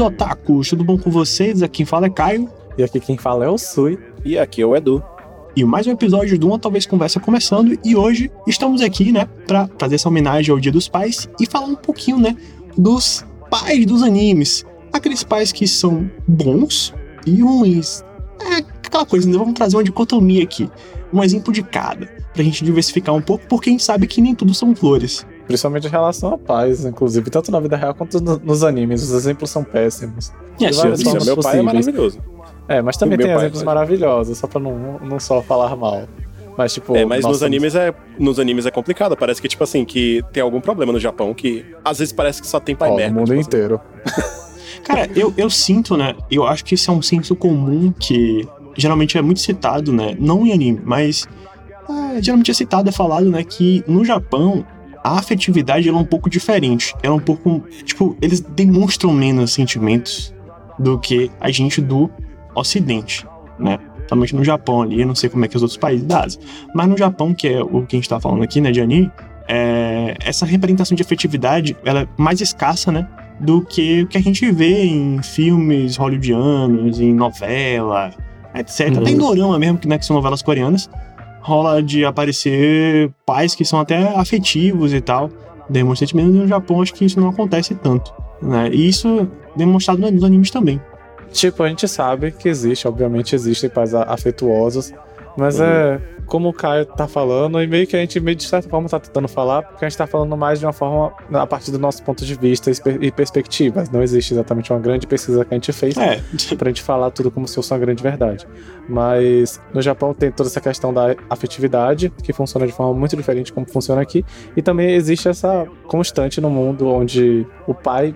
queridos otakus, tudo bom com vocês? Aqui quem fala é Caio. E aqui quem fala é o Sui. E aqui é o Edu. E mais um episódio do Uma Talvez Conversa começando. E hoje estamos aqui, né, pra fazer essa homenagem ao Dia dos Pais e falar um pouquinho, né, dos pais dos animes. Aqueles pais que são bons e ruins. É aquela coisa, né? Vamos trazer uma dicotomia aqui. Um exemplo de cada. Pra gente diversificar um pouco, porque a gente sabe que nem tudo são flores. Principalmente em relação a pais, inclusive, tanto na vida real quanto no- nos animes. Os exemplos são péssimos. É, sim, formas meu pai é maravilhoso. É, mas também tem exemplos maravilhosos, só pra não, não só falar mal. Mas, tipo. É, mas nos animes é nos animes é complicado. Parece que, tipo assim, que tem algum problema no Japão que às vezes parece que só tem pai Ó, merda. no mundo tipo inteiro. Cara, eu, eu sinto, né? Eu acho que isso é um senso comum que geralmente é muito citado, né? Não em anime, mas é, geralmente é citado, é falado, né? Que no Japão a afetividade ela é um pouco diferente. Ela é um pouco. Tipo, eles demonstram menos sentimentos do que a gente do Ocidente, né? Principalmente no Japão ali, eu não sei como é que é os outros países da Ásia. Mas no Japão, que é o que a gente tá falando aqui, né, de anime, é, essa representação de afetividade ela é mais escassa, né? Do que o que a gente vê em filmes hollywoodianos, em novela, etc. Uhum. Até em dorama mesmo, que, né, que são novelas coreanas, rola de aparecer pais que são até afetivos e tal, demonstram sentimentos. No Japão, acho que isso não acontece tanto, né? E isso demonstrado nos animes também. Tipo, a gente sabe que existe, obviamente existem pais afetuosos, mas é como o Caio tá falando, e meio que a gente, meio de certa forma, tá tentando falar, porque a gente tá falando mais de uma forma a partir do nosso ponto de vista e perspectivas. Não existe exatamente uma grande pesquisa que a gente fez É, pra gente falar tudo como se fosse uma grande verdade. Mas no Japão tem toda essa questão da afetividade, que funciona de forma muito diferente como funciona aqui, e também existe essa constante no mundo onde o pai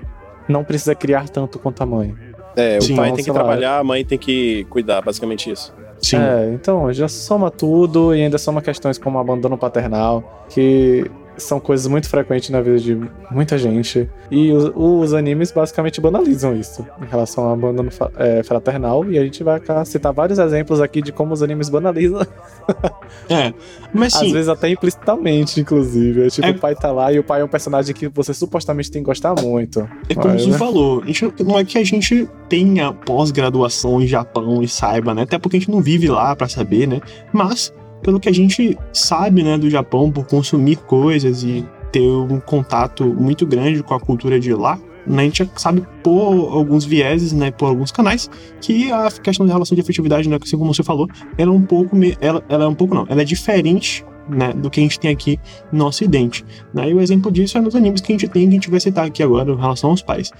não precisa criar tanto quanto a mãe. É, o Sim, pai então, tem que trabalhar, a mãe tem que cuidar, basicamente isso. Sim. É, então já soma tudo e ainda soma questões como abandono paternal, que são coisas muito frequentes na vida de muita gente. E os, os animes basicamente banalizam isso em relação ao abandono é, fraternal. E a gente vai citar vários exemplos aqui de como os animes banalizam, É. Mas às sim, vezes até implicitamente, inclusive. É Tipo, É- o pai tá lá e o pai é um personagem que você supostamente tem que gostar muito. É como você né? falou, a gente, não é que a gente tenha pós-graduação em Japão e saiba, né? Até porque a gente não vive lá pra saber, né? Mas, pelo que a gente sabe, né, do Japão, por consumir coisas e ter um contato muito grande com a cultura de lá, né, a gente sabe por alguns vieses, né, por alguns canais, que a questão da relação de afetividade, né, assim como você falou, ela é um pouco, ela, ela é um pouco não, ela é diferente né, do que a gente tem aqui no Ocidente. Né? E o exemplo disso é nos animes que a gente tem, que a gente vai citar aqui agora, em relação aos pais.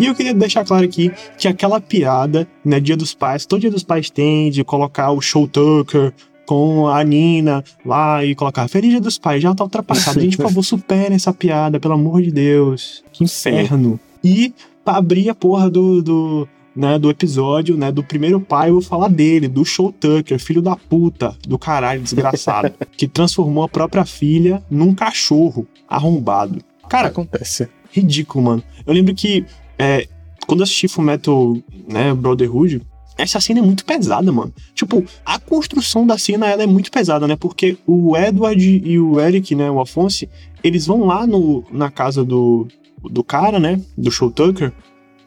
E eu queria deixar claro aqui que aquela piada, né, Dia dos Pais, todo Dia dos Pais tem de colocar o Show Tucker com a Nina lá e colocar Feliz Dia dos Pais, já tá ultrapassado. Gente, por favor, superem essa piada, pelo amor de Deus. Que inferno. E pra abrir a porra do, do, né, do episódio, né, do primeiro pai, eu vou falar dele, do Show Tucker, filho da puta, do caralho, desgraçado, que transformou a própria filha num cachorro arrombado. Cara, Acontece. ridículo, mano. Eu lembro que é, quando eu assisti Fullmetal, né, Brotherhood, essa cena é muito pesada, mano. Tipo, a construção da cena ela é muito pesada, né? Porque o Edward e o Eric, né, o Afonso, eles vão lá no, na casa do, do cara, né, do Show Tucker,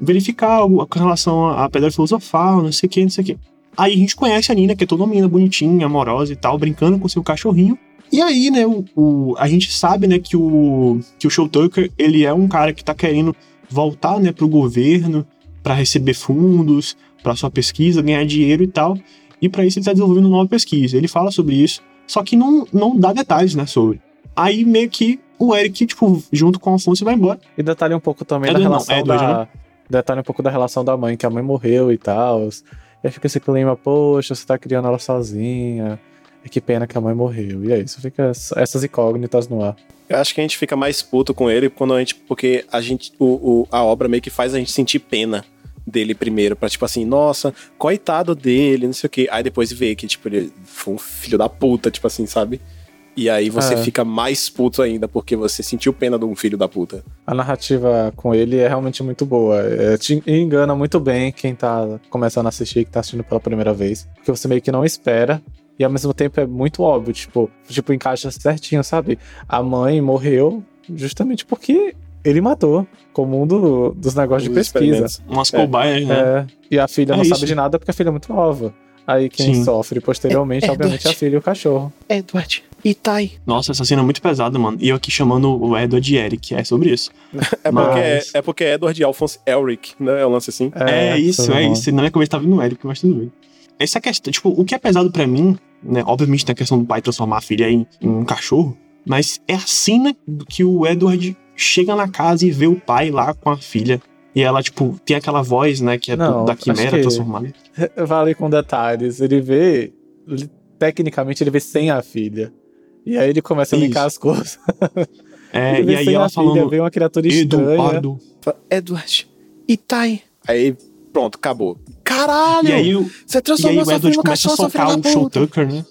verificar algo com relação à pedra filosofal, não sei o que, não sei o que. Aí a gente conhece a Nina, que é toda uma menina bonitinha, amorosa e tal, brincando com seu cachorrinho. E aí, né, o, o- a gente sabe, né, que o, que o Show Tucker, ele é um cara que tá querendo voltar, né, pro governo para receber fundos, para sua pesquisa, ganhar dinheiro e tal. E para isso ele tá desenvolvendo uma nova pesquisa. Ele fala sobre isso, só que não, não dá detalhes, né, sobre. Aí meio que o Eric, tipo, junto com o Afonso vai embora. E detalhe um pouco também da Edward não, relação Edward, da. Detalhe um pouco da relação da mãe, que a mãe morreu e tal. E aí fica esse clima, poxa, você tá criando ela sozinha. E que pena que a mãe morreu. E é isso, fica ess- essas incógnitas no ar. Eu acho que a gente fica mais puto com ele quando a gente. Porque a gente. O, o- a obra meio que faz a gente sentir pena dele primeiro. Pra tipo assim, nossa, coitado dele, não sei o quê. Aí depois vê que, tipo, ele foi um filho da puta, tipo assim, sabe? E aí você É. fica mais puto ainda, porque você sentiu pena de um filho da puta. A narrativa com ele é realmente muito boa. É, te engana muito bem quem tá começando a assistir, que tá assistindo pela primeira vez. Porque você meio que não espera E ao mesmo tempo é muito óbvio, tipo, tipo, encaixa certinho, sabe? A mãe morreu justamente porque ele matou, como um do- dos negócios de pesquisa. Umas É. cobaias, né? É, e a filha É não isso. sabe de nada porque a filha é muito nova. Aí quem Sim. sofre posteriormente, É- é obviamente, é a filha e o cachorro. Edward, Itai. Nossa, essa cena é muito pesada, mano. E eu aqui chamando o Edward de Eric, é sobre isso. É porque, Mas- é, é porque é Edward Alphonse Elric, né? É um lance assim. É, isso, foi é isso. Na minha cabeça tava vindo o Eric, mas tudo bem. Essa questão, tipo, o que é pesado pra mim, né? Obviamente tem a questão do pai transformar a filha em, em um cachorro, mas é a cena do que o Edward chega na casa e vê o pai lá com a filha. E ela, tipo, tem aquela voz, né, que é Não, do- da quimera transformada. Vale com detalhes. Ele vê. ele- tecnicamente, ele vê sem a filha. E aí ele começa a Isso. linkar as coisas. É, e aí ela a filha, falando, vê uma criatura estranha. Eduardo. Edward, Itai. Aí, pronto, acabou. Caralho! E aí, o- você e aí transformou o Edward começa a cachorro, filha socar da o Show puta. Tucker, né?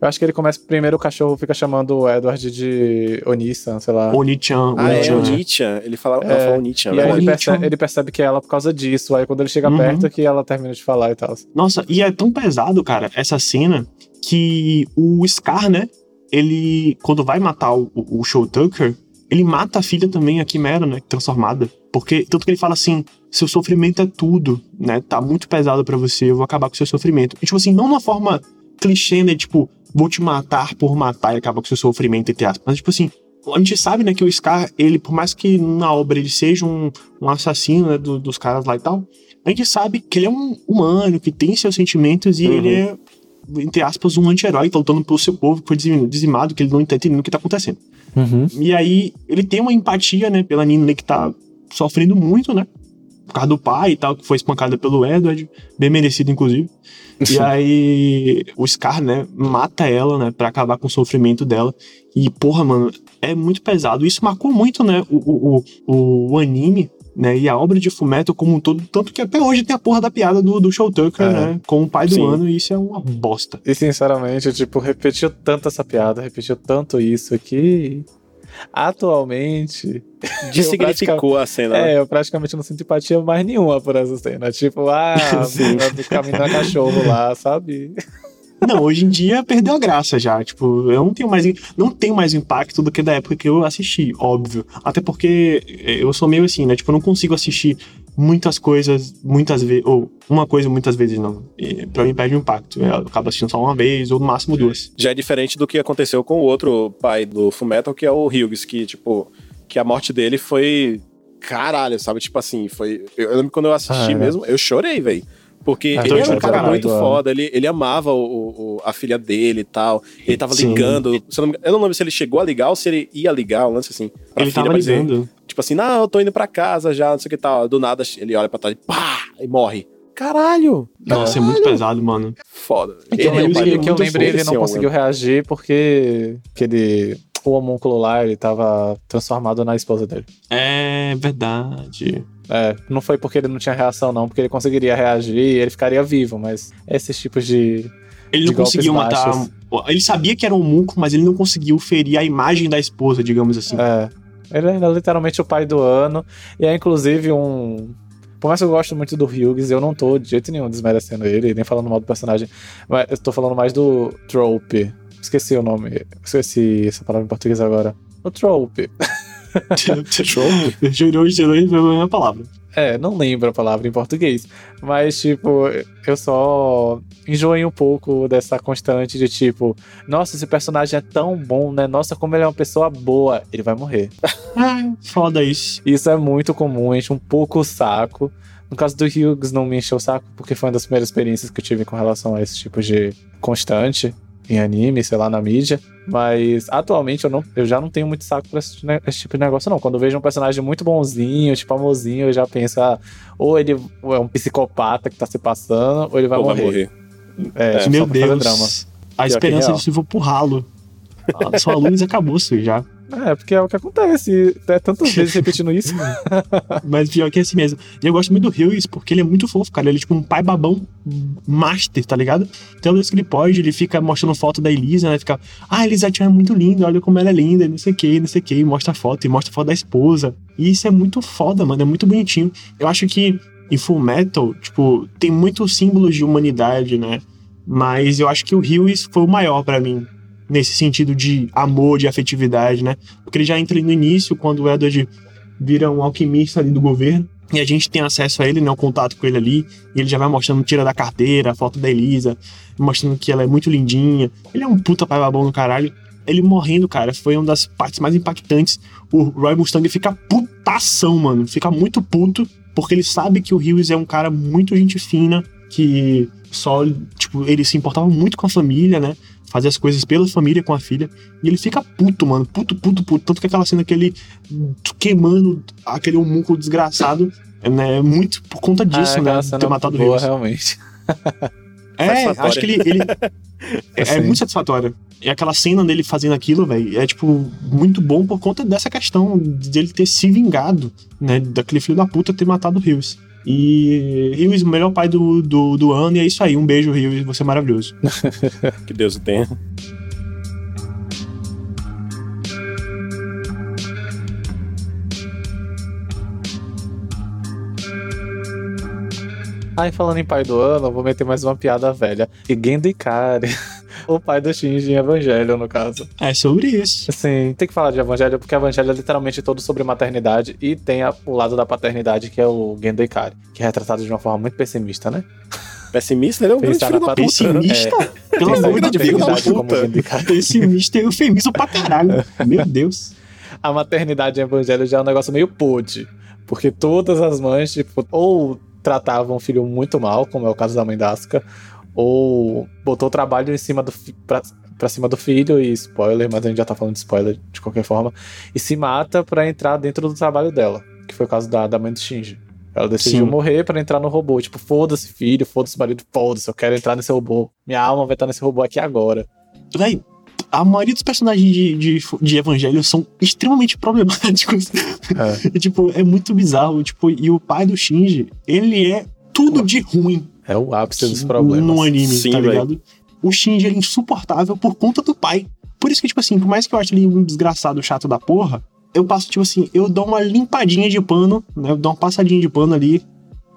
Eu acho que ele começa. Primeiro o cachorro fica chamando o Edward de Onissan, sei lá. Oni-chan, Ah, é, Oni-chan. o Nietzsche. Ele fala, ela É, fala o Nietzsche, E aí né? ele Onichan. percebe, ele percebe que é ela por causa disso. Aí quando ele chega Uhum. perto que ela termina de falar e tal. Nossa, e é tão pesado, cara, essa cena, que o Scar, né? Ele, quando vai matar o, o Show Tucker, ele mata a filha também, a Quimera, né? Transformada. Porque, tanto que ele fala assim: seu sofrimento é tudo, né? Tá muito pesado pra você, eu vou acabar com seu sofrimento. E, tipo assim, não uma forma clichê, né? Tipo, vou te matar por matar e acabar com seu sofrimento, entre aspas. Mas, tipo assim, a gente sabe, né, que o Scar, ele, por mais que na obra ele seja um, um assassino, né, do- dos caras lá e tal, a gente sabe que ele é um humano, que tem seus sentimentos e Uhum. ele é, entre aspas, um anti-herói, tá lutando pelo seu povo que foi dizim- dizimado, que ele não tá entendendo o que tá acontecendo. E aí, ele tem uma empatia, né, pela Nina que tá sofrendo muito, né? Por causa do pai e tal, que foi espancada pelo Edward, bem merecido, inclusive. E aí, o Scar, né, mata ela, né, pra acabar com o sofrimento dela. E, porra, mano, é muito pesado. Isso marcou muito, né, o, o, o, o anime, né, e a obra de Fullmetal como um todo. Tanto que até hoje tem a porra da piada do, do Show Tucker, É. né, com o pai do Sim. ano, e isso é uma bosta. E sinceramente, tipo, repetiu tanto essa piada, repetiu tanto isso que. Atualmente. Dessignificou a cena. né? É, eu praticamente não sinto empatia mais nenhuma por essa cena. Tipo, ah, do caminho da cachorro lá, sabe? Não, hoje em dia perdeu a graça já. Tipo, eu não tenho mais, não tenho mais impacto do que da época que eu assisti, óbvio. Até porque eu sou meio assim, né? Tipo, eu não consigo assistir muitas coisas muitas vezes, ou uma coisa muitas vezes, não. E pra mim perde o impacto. Eu acabo assistindo só uma vez, ou no máximo duas. Já é diferente do que aconteceu com o outro pai do Fullmetal, que é o Hughes, que, tipo, que a morte dele foi. Caralho, sabe? Tipo assim, foi. Eu, eu lembro quando eu assisti Ah, é. mesmo, eu chorei, velho. Porque Ah, ele eu era um cara muito caralho, foda, ele, ele amava o, o- a filha dele e tal. Ele tava Sim. ligando. se eu, não, eu não lembro se ele chegou a ligar ou se ele ia ligar, um lance assim. Pra Ele filha tava dizer, ligando. Tipo assim, não, eu tô indo pra casa já, não sei o que tal. Do nada ele olha pra trás e pá! E morre. Caralho! Nossa, é muito pesado, mano. Foda. Eu Ele é lembro um que, pai que eu lembrei, ele não conseguiu reagir porque que ele, o homúnculo lá, ele tava transformado na esposa dele. É verdade. É, não foi porque ele não tinha reação, não, porque ele conseguiria reagir e ele ficaria vivo, mas esses tipos de. Ele De não conseguiu matar. Ele sabia que era um múnculo, mas ele não conseguiu ferir a imagem da esposa, digamos assim. É. Ele é literalmente o pai do ano. E é inclusive um. Por mais que eu gosto muito do Hughes, eu não tô de jeito nenhum desmerecendo ele, nem falando mal do personagem. Mas eu tô falando mais do Trope. Esqueci o nome. Esqueci essa palavra em português agora. O Trope. Jurou, jurou, jurou a mesma palavra. É, não lembro a palavra em português. Mas, tipo, eu só enjoei um pouco dessa constante de tipo, nossa, esse personagem é tão bom, né? Nossa, como ele é uma pessoa boa. Ele vai morrer. Ah, foda isso. Isso é muito comum, enche um pouco o saco. No caso do Hughes, não me encheu o saco, porque foi uma das primeiras experiências que eu tive com relação a esse tipo de constante em anime, sei lá, na mídia. Mas atualmente eu, não, eu já não tenho muito saco pra esse, esse tipo de negócio, não. Quando eu vejo um personagem muito bonzinho, tipo amorzinho, eu já penso, ah, ou ele é um psicopata que tá se passando, ou ele vai Ou morrer. É, É, tipo, Meu Deus. drama. A que esperança disso for pro ralo. A sua luz acabou-se já. É, porque é o que acontece. É tantas vezes repetindo isso. Mas pior que é assim mesmo. E eu gosto muito do Hughes porque ele é muito fofo, cara. Ele é tipo um pai babão master, tá ligado? Então, vez que ele pode, ele fica mostrando foto da Elisa, né? Fica, ah, Elisa é muito linda, olha como ela é linda, não sei o que, não sei o que. Mostra a foto, e mostra a foto da esposa. E isso é muito foda, mano. É muito bonitinho. Eu acho que em Full Metal, tipo, tem muitos símbolos de humanidade, né? Mas eu acho que o Lewis foi o maior pra mim. Nesse sentido de amor, de afetividade, né? Porque ele já entra no início, quando o Edward vira um alquimista ali do governo. E a gente tem acesso a ele, né? O contato com ele ali. E ele já vai mostrando, tira da carteira, a foto da Elisa, mostrando que ela é muito lindinha. Ele é um puta pai babão no caralho. Ele morrendo, cara, foi uma das partes mais impactantes. O Roy Mustang fica putação, mano. Fica muito puto, porque ele sabe que o Hughes é um cara muito gente fina, que só, tipo, ele se importava muito com a família, né? Fazia as coisas pela família, com a filha. E ele fica puto, mano. Puto, puto, puto. Tanto que aquela cena que ele queimando aquele homúnculo desgraçado, né? Muito por conta disso, Ah, né? de Ter matado o Hughes. realmente. É, acho que ele. ele é, é Assim. muito satisfatório. E aquela cena dele fazendo aquilo, velho, é, tipo, muito bom por conta dessa questão de ele ter se vingado, né? Daquele filho da puta ter matado o Rios. E Rios, o melhor pai do, do, do ano, e é isso aí. Um beijo, Rios, você é maravilhoso. Que Deus o tenha. Aí, falando em pai do ano, eu vou meter mais uma piada velha. E Gendo Ikari, o pai do Shinji em Evangelho, no caso. É sobre isso. Assim, tem que falar de Evangelho, porque Evangelho é literalmente todo sobre maternidade e tem a- o lado da paternidade, que é o Gendo Ikari, que é retratado de uma forma muito pessimista, né? Pessimista, ele é um grande Pensar filho na da puta. Pessimista? Pelo Pensar amor de Deus, como puta. Pessimista e eufemismo pra caralho. Meu Deus. a maternidade em Evangelho já é um negócio meio pude. Porque todas as mães, tipo, ou tratavam o filho muito mal, como é o caso da mãe da Asuka, ou botou o trabalho em cima do pra, pra cima do filho, e spoiler, mas a gente já tá falando de spoiler de qualquer forma, e se mata pra entrar dentro do trabalho dela, que foi o caso da, da mãe do Shinji. Ela decidiu Sim. morrer pra entrar no robô. Tipo, foda-se, filho, foda-se, marido, foda-se, eu quero entrar nesse robô. Minha alma vai estar nesse robô aqui agora. Véi, a maioria dos personagens de, de, de Evangelho são extremamente problemáticos. É. Tipo, é muito bizarro. Tipo, e o pai do Shinji, ele é tudo de ruim É o ápice dos no problemas. anime, Sim, tá ligado? O Shinji é insuportável por conta do pai. Por isso que, tipo assim, por mais que eu ache ele um desgraçado chato da porra, eu passo, tipo assim, eu dou uma limpadinha de pano, né? Eu dou uma passadinha de pano ali,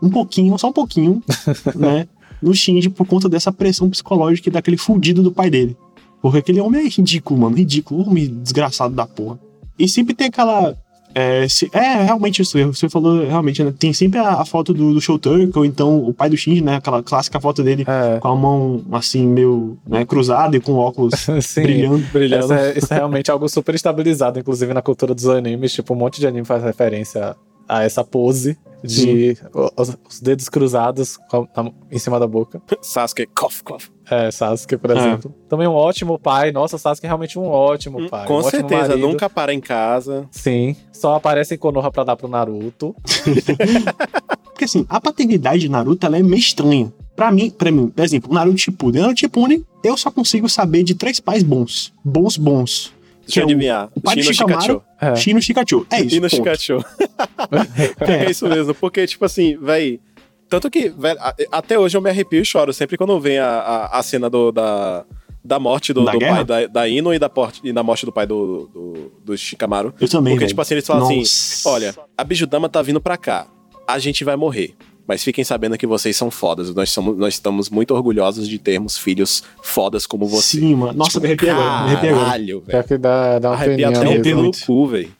um pouquinho, só um pouquinho, né? No Shinji por conta dessa pressão psicológica e daquele fudido do pai dele. Porque aquele homem é ridículo, mano. Ridículo, homem desgraçado da porra. E sempre tem aquela. É, se- é, realmente isso. Você falou, realmente, né? Tem sempre a, a foto do, do Show Turk, ou então o pai do Shinji, né? Aquela clássica foto dele É. com a mão assim, meio né, cruzada e com óculos Sim. brilhando. Brilhando. É- isso é realmente algo super estabilizado, inclusive na cultura dos animes. Tipo, um monte de anime faz referência a essa pose de os, os dedos cruzados com a- na- em cima da boca. Sasuke, cough, cough. É, Sasuke, por É. exemplo. Também um ótimo pai. Nossa, Sasuke é realmente um ótimo pai. um Com ótimo certeza, nunca para em casa. Sim. Só aparece em Konoha pra dar pro Naruto. Porque assim, a paternidade de Naruto ela é meio estranha. Pra mim, pra mim, por exemplo, o Naruto Shippuden. Naruto Shippuden, eu só consigo saber de três pais bons. Bons, bons. Deixa eu é o- adivinhar. o pai Shino Shikamaru. É. Shino Shikachu. É isso. No ponto. Shikacho. É. É isso mesmo, porque, tipo assim, véi. Tanto que, velho, a- até hoje eu me arrepio e choro sempre quando vem a, a, a cena do, da, da morte do, Da do pai da, da Ino e da, porte, e da morte do pai do, do, do Shikamaru. Eu também. Porque, velho. tipo assim, eles falam assim: Nossa. olha, a Bijudama tá vindo pra cá, a gente vai morrer. Mas fiquem sabendo que vocês são fodas. Nós, somos, nós estamos muito orgulhosos de termos filhos fodas como você. Sim, mano. Nossa, me arrepiei agora. Me arrepiei agora. Caralho, velho. que dá, dá uma Arrepia peninha até o pelo cu, velho.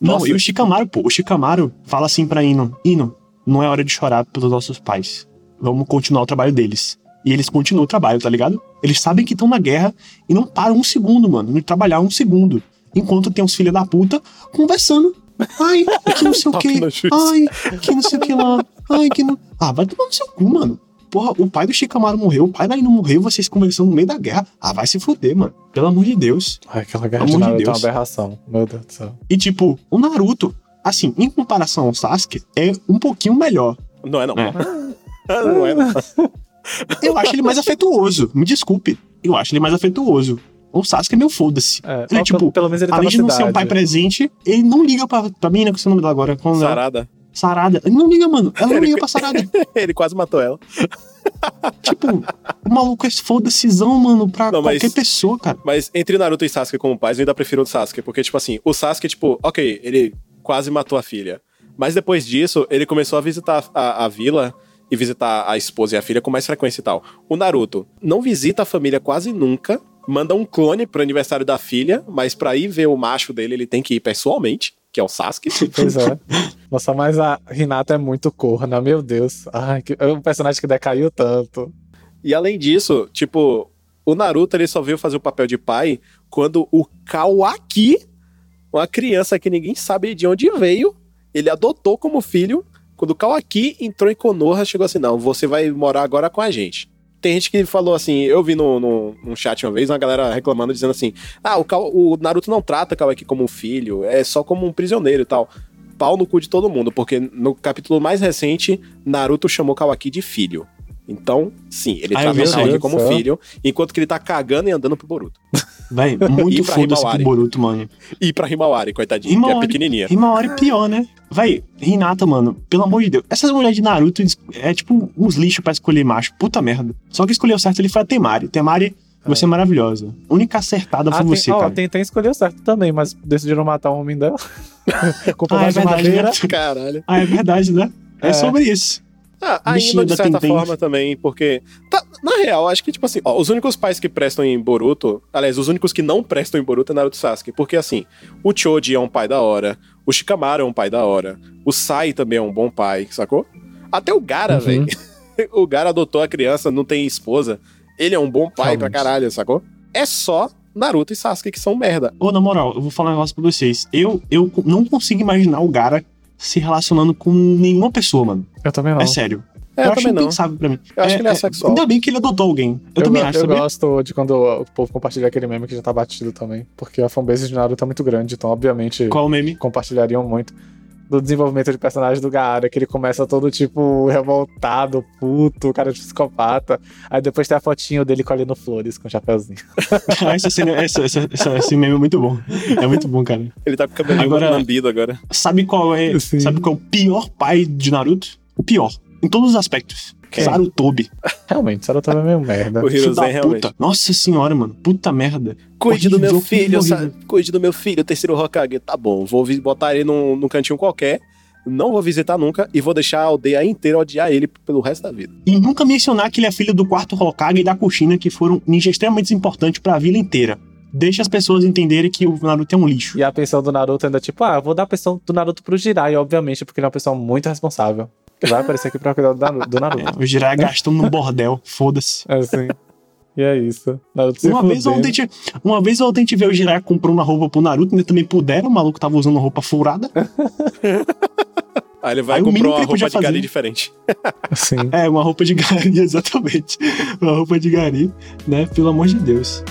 Não, Nossa. e o Shikamaru, pô. O Shikamaru fala assim pra Ino: Ino, não é hora de chorar pelos nossos pais. Vamos continuar o trabalho deles. E eles continuam o trabalho, tá ligado? Eles sabem que estão na guerra e não param um segundo, mano. Não trabalhar um segundo. Enquanto tem uns filhos da puta conversando. Ai, que não sei o que. chute. Ai, que não sei o que lá. Ai, que não. Ah, vai tomar no seu cu, mano. Porra, o pai do Shikamaru morreu, o pai da Ino morreu, vocês conversando no meio da guerra. Ah, vai se fuder, mano. Pelo amor de Deus. Ai, aquela guerra Pelo de amor de Naruto é uma Deus. aberração. Meu Deus do céu. E tipo, o Naruto, assim, em comparação ao Sasuke, é um pouquinho melhor. Não é, não. É. não é, não. Eu acho ele mais afetuoso. Me desculpe. Eu acho ele mais afetuoso. O Sasuke é meio foda-se. É, Ele, ó, tipo, pelo, menos ele tá Além na de não cidade. ser um pai presente, ele não liga pra, pra mina, que é o nome dela agora. Quando ela- Sarada. Sarada. Ele não liga, mano. Ela não liga pra Sarada. Ele quase matou ela. tipo, o maluco é foda-sezão, mano, pra Não, mas- qualquer pessoa, cara. Mas entre Naruto e Sasuke como pais, eu ainda prefiro o Sasuke. Porque, tipo assim, o Sasuke, tipo, ok, ele quase matou a filha. Mas depois disso, ele começou a visitar a, a vila e visitar a esposa e a filha com mais frequência e tal. O Naruto não visita a família quase nunca, manda um clone pro aniversário da filha, mas pra ir ver o macho dele, ele tem que ir pessoalmente, que é o Sasuke. Pois é. Nossa, mas a Hinata é muito corna, meu Deus. Ai, que... é um personagem que decaiu tanto. E além disso, tipo, o Naruto ele só veio fazer o papel de pai quando o Kawaki, uma criança que ninguém sabe de onde veio, ele adotou como filho. Quando o Kawaki entrou em Konoha, chegou assim: não, você vai morar agora com a gente. Tem gente que falou assim, eu vi no, no, num chat uma vez, uma galera reclamando, dizendo assim: ah, o, Kaw- o Naruto não trata o Kawaki como um filho, é só como um prisioneiro e tal. Pau no cu de todo mundo, porque no capítulo mais recente, Naruto chamou Kawaki de filho. Então, sim, ele Ai, trata o Kawaki como filho, enquanto que ele tá cagando e andando pro Boruto. Véi, muito foda-se Himawari. pro Boruto, mano. E pra Himawari, coitadinho, que é Himawari- pequenininha. Himawari pior, né? Véi, Hinata, mano, pelo amor de Deus. Essas mulheres de Naruto é tipo uns lixos pra escolher macho. Puta merda. Só que escolheu certo ele foi a Temari. Temari, você é maravilhosa. Única acertada foi Ah, você, tem, ó, cara. tem, tem escolheu certo também, mas decidiram matar o homem dela. Culpa Ah, é mais verdade, madeira. né? Caralho. Ah, é verdade, né? É, É. sobre isso. Ah, Bichinho ainda de certa Tintin. forma também, porque. tá- na real, acho que, tipo assim, ó, os únicos pais que prestam em Boruto. Aliás, os únicos que não prestam em Boruto é Naruto e Sasuke. Porque assim, o Choji é um pai da hora, o Shikamaru é um pai da hora, o Sai também é um bom pai, sacou? Até o Gara, Uhum. velho. o Gara adotou a criança, não tem esposa. Ele é um bom pai pra Realmente. caralho, sacou? É só Naruto e Sasuke que são merda. Ô, na moral, eu vou falar um negócio pra vocês. Eu, eu não consigo imaginar o Gara se relacionando com nenhuma pessoa, mano. Eu também não. É sério. É, eu acho também não. impensável pra mim. Eu acho que ele é sexual. Ainda bem que ele adotou alguém. Eu, Eu, também go- acho, eu sabia? gosto de quando o povo compartilha aquele meme que já tá batido também. Porque a fanbase de Naruto é muito grande, então obviamente Qual o meme? compartilhariam muito. Do desenvolvimento de personagem do Gaara, que ele começa todo tipo revoltado, puto, cara de psicopata. Aí depois tem a fotinho dele colhendo flores com o chapéuzinho. essa cena, essa, essa, essa- esse meme é muito bom. É muito bom, cara. Ele tá com o cabelinho Agora- lambido agora. Sabe qual é? Sim. Sabe qual é o pior pai de Naruto? O pior. Em todos os aspectos. Quem? Sarutobi. Realmente, Saruto é meio merda. O Hiruzen realmente. puta. Nossa senhora, mano. Puta merda. Cuide do meu filho, horrível. sa- cuide do meu filho, o terceiro Hokage. Tá bom, vou botar ele num, num cantinho qualquer, não vou visitar nunca e vou deixar a aldeia inteira odiar ele pelo resto da vida. E nunca mencionar que ele é filho do quarto Hokage e da Kushina, que foram ninjas extremamente importantes pra vila inteira. Deixa as pessoas entenderem que o Naruto é um lixo. E a pensão do Naruto ainda, tipo, ah, eu vou dar a pensão do Naruto pro Jirai, obviamente, porque ele é uma pessoa muito responsável. Vai aparecer aqui pra cuidar do Naru- do Naruto. É, o Jiraiya gastando no bordel. Foda-se. É assim. E é isso. Naruto se Uma vez, fudendo. ontem, te- uma vez ontem a gente vê o Jiraiya comprando uma roupa pro Naruto, ainda também puderam, o maluco tava usando roupa furada. Aí ele vai Aí o comprar uma roupa de gari fazer- diferente. Sim. É, uma roupa de gari, exatamente. Uma roupa de gari, né? Pelo amor de Deus.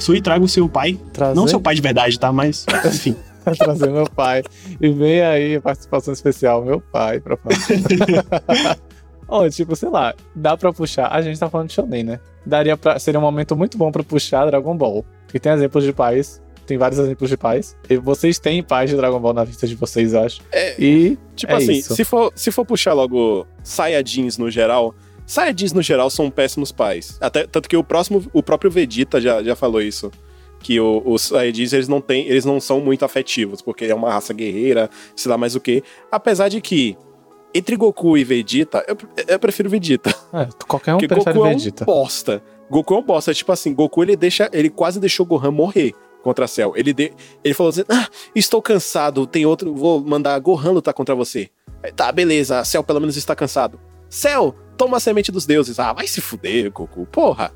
Sui, traga o seu pai. Trazer, Não seu pai de verdade, tá? Mas, enfim. trazer meu pai. E vem aí a participação especial, meu pai, pra falar. Ó, tipo, sei lá, dá pra puxar. A gente tá falando de Shonen, né? Daria pra. Seria um momento muito bom pra puxar Dragon Ball. Porque tem exemplos de pais. Tem vários exemplos de pais. E vocês têm pais de Dragon Ball na lista de vocês, eu acho. É, E. Tipo É assim, isso. se for, se for puxar logo Saiyajins no geral, Saiyajins no geral são péssimos pais. Até, tanto que o próximo, o próprio Vegeta já, já falou isso. Que o- os Saiyajins, eles não, têm, eles não são muito afetivos, porque é uma raça guerreira, sei lá mais o que. Apesar de que, entre Goku e Vegeta, eu, eu prefiro Vegeta. É, qualquer um Porque prefere Goku é um Vegeta. bosta. Goku é um bosta. Tipo assim, Goku ele deixa. Ele quase deixou Gohan morrer contra Cell. Ele, de, ele falou assim: Ah, estou cansado, tem outro. Vou mandar Gohan lutar contra você. Tá, beleza, Cell pelo menos está cansado. Cell, toma a semente dos deuses. Ah, vai se fuder, Goku. Porra.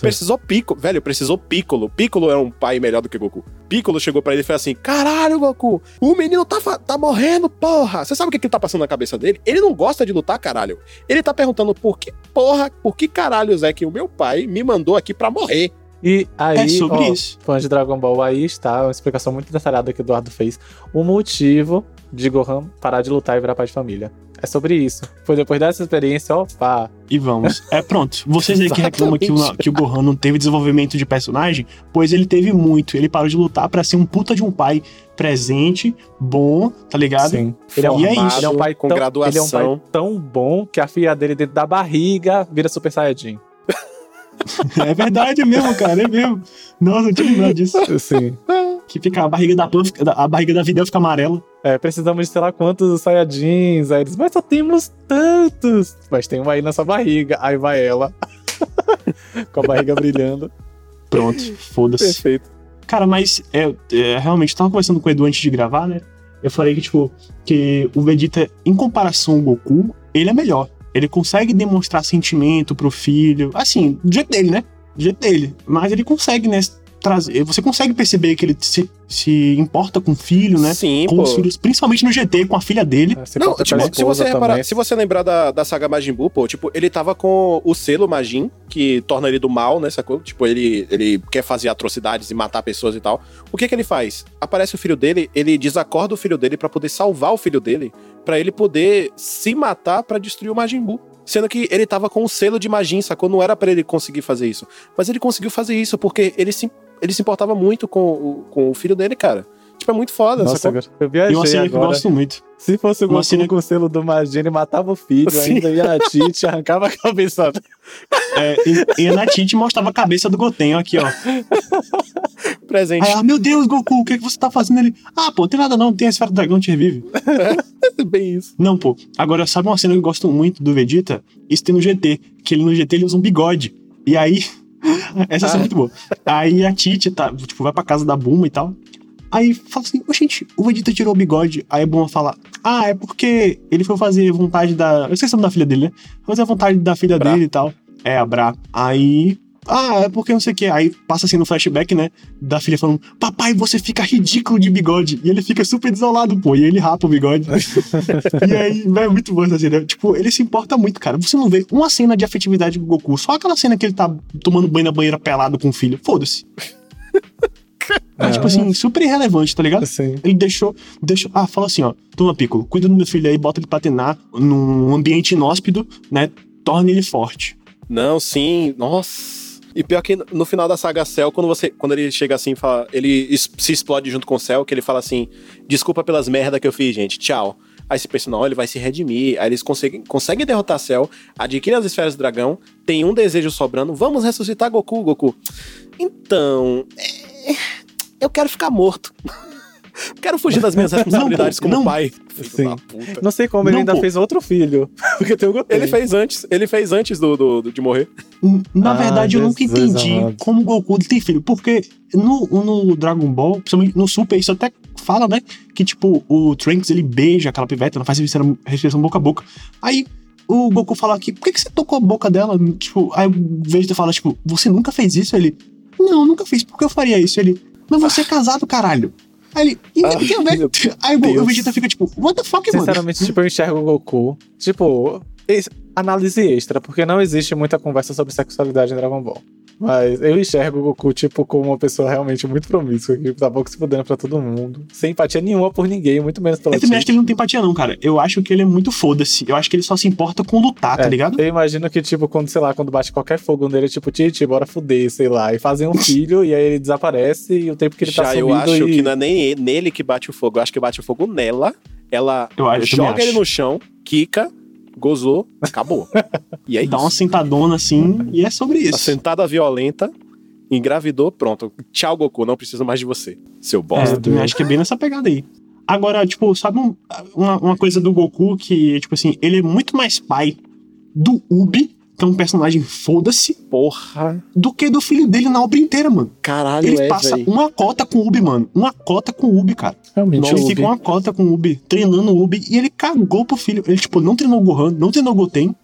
Precisou Piccolo. Velho, precisou Piccolo. Piccolo é um pai melhor do que Goku. Piccolo chegou pra ele e falou assim: Caralho, Goku, o menino tá, tá morrendo, porra. Você sabe o que, que tá passando na cabeça dele? Ele não gosta de lutar, caralho. Ele tá perguntando por que porra, por que caralho, Zé, que o meu pai me mandou aqui pra morrer. E aí, É sobre ó, isso. fãs de Dragon Ball, aí está uma explicação muito detalhada que o Eduardo fez. O motivo de Gohan parar de lutar e virar pai de família. É sobre isso. Foi depois dessa experiência, opa. E vamos. É pronto. Vocês aí que reclamam que o, que o Gohan não teve desenvolvimento de personagem, pois ele teve muito. Ele parou de lutar pra ser um puta de um pai presente, bom, tá ligado? Sim. Ele é, um, E é isso. ele é um pai com tão, graduação. Ele é um pai tão bom que a filha dele dentro da barriga vira Super Saiyajin. É verdade mesmo, cara, é mesmo. Nossa, eu tinha lembrado disso. Sim. Que fica a barriga da Pan, a barriga da Videl fica amarela. É, precisamos de sei lá quantos Saiyajins. Aí eles, mas só temos tantos. Mas tem um aí na sua barriga. Aí vai ela. Com a barriga brilhando. Pronto, foda-se. Perfeito. Cara, mas é, é, realmente, tava conversando com o Edu antes de gravar, né? Eu falei que, tipo, que o Vegeta, em comparação ao Goku, ele é melhor. Ele consegue demonstrar sentimento pro filho. Assim, do jeito dele, né? Do jeito dele. Mas ele consegue, né? Trazer. Você consegue perceber que ele se, se importa com o filho, né? Sim, com pô. os filhos, principalmente no GT, com a filha dele. É, Se Não, tipo, se você reparar, também. se você lembrar da, da saga Majin Buu, pô, tipo, ele tava com o selo Majin, que torna ele do mal, né, sacou? Tipo, ele, ele quer fazer atrocidades e matar pessoas e tal. O que que ele faz? Aparece o filho dele, ele desacorda o filho dele pra poder salvar o filho dele, pra ele poder se matar pra destruir o Majin Buu. Sendo que ele tava com o selo de Majin, sacou? Não era pra ele conseguir fazer isso. Mas ele conseguiu fazer isso porque ele se, ele se importava muito com o, com o filho dele, cara. Tipo, é muito foda, Nossa, sacou? agora, eu E viajei uma cena que eu agora. gosto muito. Se fosse o Goku cena- com o selo do Magia, ele matava o filho, Sim. ainda ia na Tite, arrancava a cabeça. É, e, e a Natite mostrava a cabeça do Goten, ó, aqui, ó. Presente. Aí ela, meu Deus, Goku, o que, é que você tá fazendo ali? Ah, pô, tem nada não, tem a esfera do dragão, te revive. É bem isso. Não, pô. Agora, sabe uma cena que eu gosto muito do Vegeta? Isso tem no GT. Que ele no GT ele usa um bigode. E aí. Essa é muito boa. Aí a Titi tá, tipo, vai pra casa da Buma e tal. Aí fala assim, ô gente, o Vegeta tirou o bigode. Aí a Buma fala, ah, é porque ele foi fazer vontade da. Eu esqueci o nome da filha dele, né? Foi fazer a vontade da filha Bra. dele e tal. É, a Bra. Aí. Ah, é porque não sei o que. Aí passa assim no flashback, né? Da filha falando, papai, você fica ridículo de bigode. E ele fica super desolado, pô. E ele rapa o bigode. E aí, é muito bom essa cena. Tipo, ele se importa muito, cara. Você não vê uma cena de afetividade com o Goku, só aquela cena que ele tá tomando banho na banheira pelado com o filho. Foda-se. É, tipo assim, super irrelevante, tá ligado? Assim. Ele deixou, deixou. Ah, fala assim, ó. Toma, Piccolo, cuida do meu filho aí, bota ele pra treinar num ambiente inóspito, né? Torna ele forte. Não, sim. Nossa. E pior que no final da saga Cell, quando você, quando ele chega assim, fala, ele se explode junto com o Cell, que ele fala assim: "Desculpa pelas merda que eu fiz, gente. Tchau". Aí você pensa, não, ele vai se redimir. Aí eles conseguem, conseguem derrotar Cell, adquirem as esferas do dragão, tem um desejo sobrando. Vamos ressuscitar Goku, Goku. Então, é, eu quero ficar morto. quero fugir das minhas responsabilidades como não. pai. Sim. Não sei como ele Não, ainda pô. fez outro filho. Porque tem o Goten. Ele fez antes, ele fez antes do, do- do- de morrer. Na Ah, verdade, eu nunca entendi amado. como o Goku tem filho. Porque no, no Dragon Ball, principalmente no Super, isso até fala, né? Que, tipo, o Trunks, ele beija aquela piveta, não faz respiração boca a boca. Aí o Goku fala aqui, por que, que você tocou a boca dela? Tipo, aí o Vegeta fala, tipo, você nunca fez isso? Ele, não, nunca fiz. Por que eu faria isso? Ele, mas você é casado, caralho. Aí ele, e Ah, Aí o-. Vegeta fica tipo, what the fuck, mano? Sinceramente, tipo, eu enxergo o Goku. Tipo, análise extra, porque não existe muita conversa sobre sexualidade em Dragon Ball. Mas eu enxergo o Goku, tipo, como uma pessoa realmente muito promíscua, que tá pouco se fudendo pra todo mundo. Sem empatia nenhuma por ninguém, muito menos pela Eu também acho que ele não tem empatia, não, cara. Eu acho que ele é muito foda-se. Eu acho que ele só se importa com lutar, tá É, ligado? Eu imagino que, tipo, quando, sei lá, quando bate qualquer fogo nele, tipo, Tite, bora fuder, sei lá, e fazem um filho, e aí ele desaparece, e o tempo que ele tá Já sumido eu acho e... que não é nem nele que bate o fogo, eu acho que bate o fogo nela. Ela Eu acho- joga ele acho. no chão, quica, gozou, acabou. E é Dá isso. uma sentadona assim, e é sobre isso. sentada violenta, engravidou, pronto. Tchau, Goku, não preciso mais de você. Seu É, bosta. também acho que é bem nessa pegada aí. Agora, tipo, sabe um- uma, uma coisa do Goku que, tipo assim, ele é muito mais pai do Ubi, que é um personagem foda-se, Porra, do que do filho dele na obra inteira, mano. caralho, Ele é, passa uma cota com o Ubi, mano. Uma cota com o Ubi, cara. Realmente, ele o fica Ubi. uma cota com o Ubi, treinando o Ubi, e ele cagou pro filho. Ele, tipo, não treinou o Gohan, não treinou o Goten,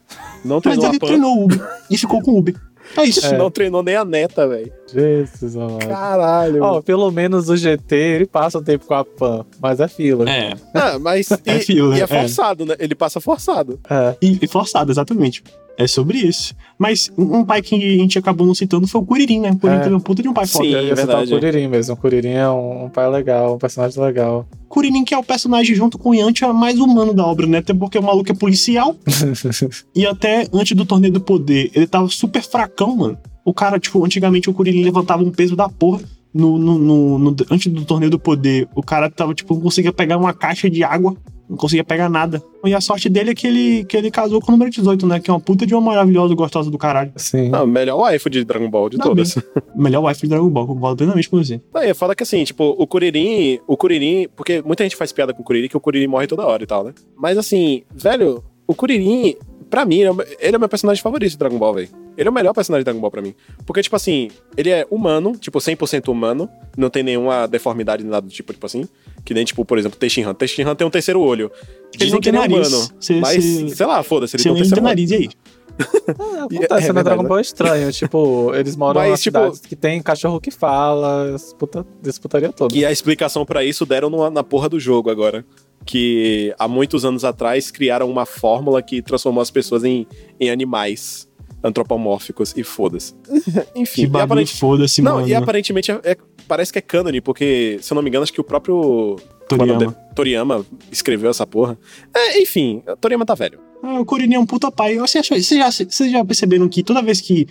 Não mas treinou ele a Pan, treinou o Ubi e ficou com o Ubi. É isso. É. não treinou nem a neta, velho. Jesus. Caralho. Ó, pelo menos o GT, ele passa o tempo com a Pan, mas é fila. É. Ah, mas e, É fila, e é é. forçado, né? Ele passa forçado. É. E, e forçado, exatamente. É sobre isso. Mas um pai que a gente acabou não citando foi o Kuririn, né? O Kuririn É. teve um puta de um pai foda. Sim, Eu ia citar verdade. o Kuririn mesmo. O Kuririn é um, um pai legal, um personagem legal. Kuririn, que é o personagem junto com o Yantia mais humano da obra, né? Até porque o maluco é policial. e até antes do torneio do poder, ele tava super fracão, mano. O cara, tipo, antigamente o Kuririn levantava um peso da porra. No, no, no- no- antes do torneio do poder, o cara tava, tipo, não conseguia pegar uma caixa de água. Não conseguia pegar nada. E a sorte dele é que ele, que ele casou com o número 18, né? Que é uma puta de uma maravilhosa, gostosa do caralho. Sim. Não, melhor waifu de Dragon Ball de Não, todas. Melhor wife de Dragon Ball, concordo plenamente com você. Não, e é que assim, tipo, o Kuririn, o Kuririn, porque muita gente faz piada com o Kuririn que o Kuririn morre toda hora e tal, né? Mas assim, velho, o Kuririn, pra mim, ele é o- ele é o meu personagem favorito de Dragon Ball, velho. Ele é o melhor personagem de Dragon Ball pra mim. Porque, tipo assim, ele é humano, tipo, 100% humano, não tem nenhuma deformidade, nada do tipo, tipo assim. Que nem, tipo, por exemplo, Tenshinhan. Tenshinhan tem um terceiro olho. Ele Dizem não que tem ele é nariz. humano. Cê- mas, cê- sei lá, foda-se, ele Você tem um não tem terceiro olho. nariz, e aí? Acontece, É né? verdade, Dragon né? Ball é estranho. tipo, eles moram Mas, em tipo- cidades que tem cachorro que fala, essa puta, essa putaria toda. E a explicação pra isso deram numa- na porra do jogo agora. Que há muitos anos atrás criaram uma fórmula que transformou as pessoas em, em animais antropomórficos e foda-se. Enfim, Que e bagulho aparente- foda-se, não, mano. e aparentemente é- é- parece que é cânone, porque, se eu não me engano, acho que o próprio Toriyama. De- Toriyama escreveu essa porra. É, enfim, Toriyama tá velho. Ah, o Kuririn é um puta pai. Você achou, vocês, já, vocês já perceberam que toda vez que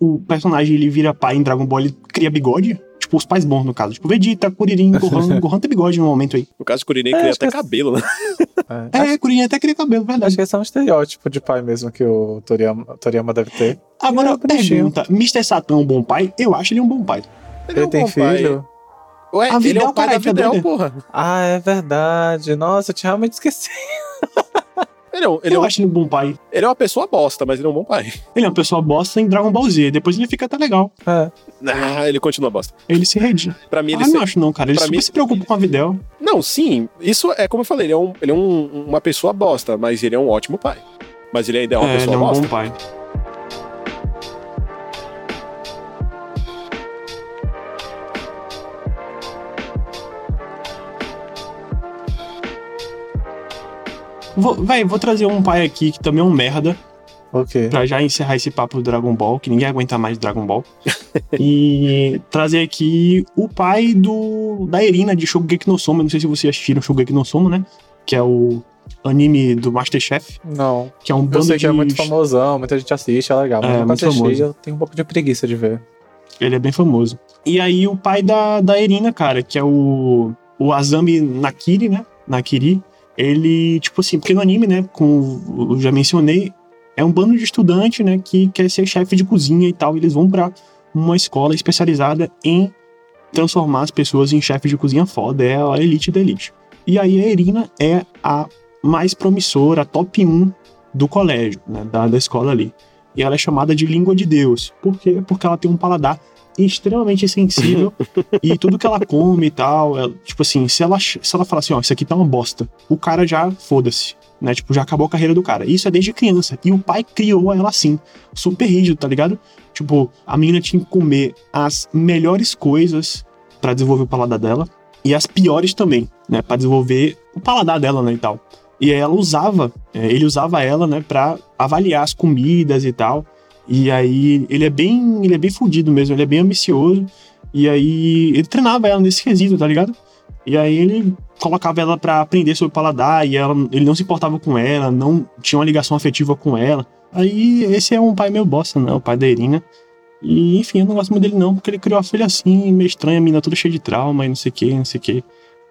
o personagem ele vira pai em Dragon Ball, ele cria bigode? Tipo, os pais bons, no caso. Tipo, Vegeta, Kuririn, Gohan. Gohan tem bigode no momento aí. No caso de Kuririn, É, cria acho até que- cabelo, né? É, É, Kuririn até cria cabelo, verdade. Acho que esse é um estereótipo de pai mesmo que o Toriyama, Toriyama deve ter. Agora, É, pergunta: Mr. Satan é um bom pai? Eu acho ele um bom pai. Ele, é um tem bom pai. filho. Ué, A ele é Videl, o pai caralho, da Videl, porra. Ah, é verdade. Nossa, eu tinha realmente esquecido. Ele é, um- ele, é eu um- acho ele um bom pai. ele é uma pessoa bosta, mas ele é um bom pai. Ele é uma pessoa bosta em Dragon Ball Z. Depois ele fica até legal. É. Ah, ele continua bosta. Ele se redime. Pra mim, ele Ah, se- não acho não, cara. Ele pra super mim- se preocupa com a Videl. Não, sim, isso é como eu falei, ele é, um, ele é um- uma pessoa bosta, mas ele é um ótimo pai. Mas ele ainda é uma É, ele pessoa é um bosta. bom pai. Vou, véi, vou trazer um pai aqui que também é um merda, Ok. pra já encerrar esse papo do Dragon Ball, que ninguém aguenta mais Dragon Ball. e trazer aqui o pai do da Erina de Shogeki no Soma. Não sei se vocês assistiram Shogeki no Soma, né? Que é o anime do Masterchef, Não. que é um Eu bando sei de... que é muito famosão, muita gente assiste, é legal. Mas É, eu muito assisti, famoso. eu tenho um pouco de preguiça de ver. Ele é bem famoso. E aí o pai da, da Erina, cara, que é o, o Azami Nakiri, né? Nakiri, ele, tipo assim, porque no anime, né, como eu já mencionei, é um bando de estudante, né, que quer ser chefe de cozinha e tal. E eles vão pra uma escola especializada em transformar as pessoas em chefe de cozinha foda. É a elite da elite. E aí a Erina é a mais promissora, a top 1 do colégio, né, da, da escola ali. E ela é chamada de língua de Deus. Por quê? Porque ela tem um paladar extremamente sensível e tudo que ela come e tal, ela- tipo assim, se ela, se ela falar assim, ó, isso aqui tá uma bosta, o cara já foda-se, né? Tipo, já acabou a carreira do cara. Isso é desde criança. E o pai criou ela assim, super rígido, tá ligado? Tipo, a menina tinha que comer as melhores coisas pra desenvolver o paladar dela e as piores também, né, Pra desenvolver o paladar dela, né, e tal. E aí ela usava, é, ele usava ela, né, pra avaliar as comidas e tal. E aí ele é bem, ele é bem fudido mesmo, ele é bem ambicioso. E aí ele treinava ela nesse quesito, tá ligado? E aí ele colocava ela pra aprender sobre o paladar e ela, ele não se importava com ela, não tinha uma ligação afetiva com ela. Aí esse é um pai meio bosta, né? O pai da Irina. E enfim, eu não gosto muito dele não, porque ele criou a filha assim, meio estranha, a mina toda cheia de trauma e não sei o que, não sei o que.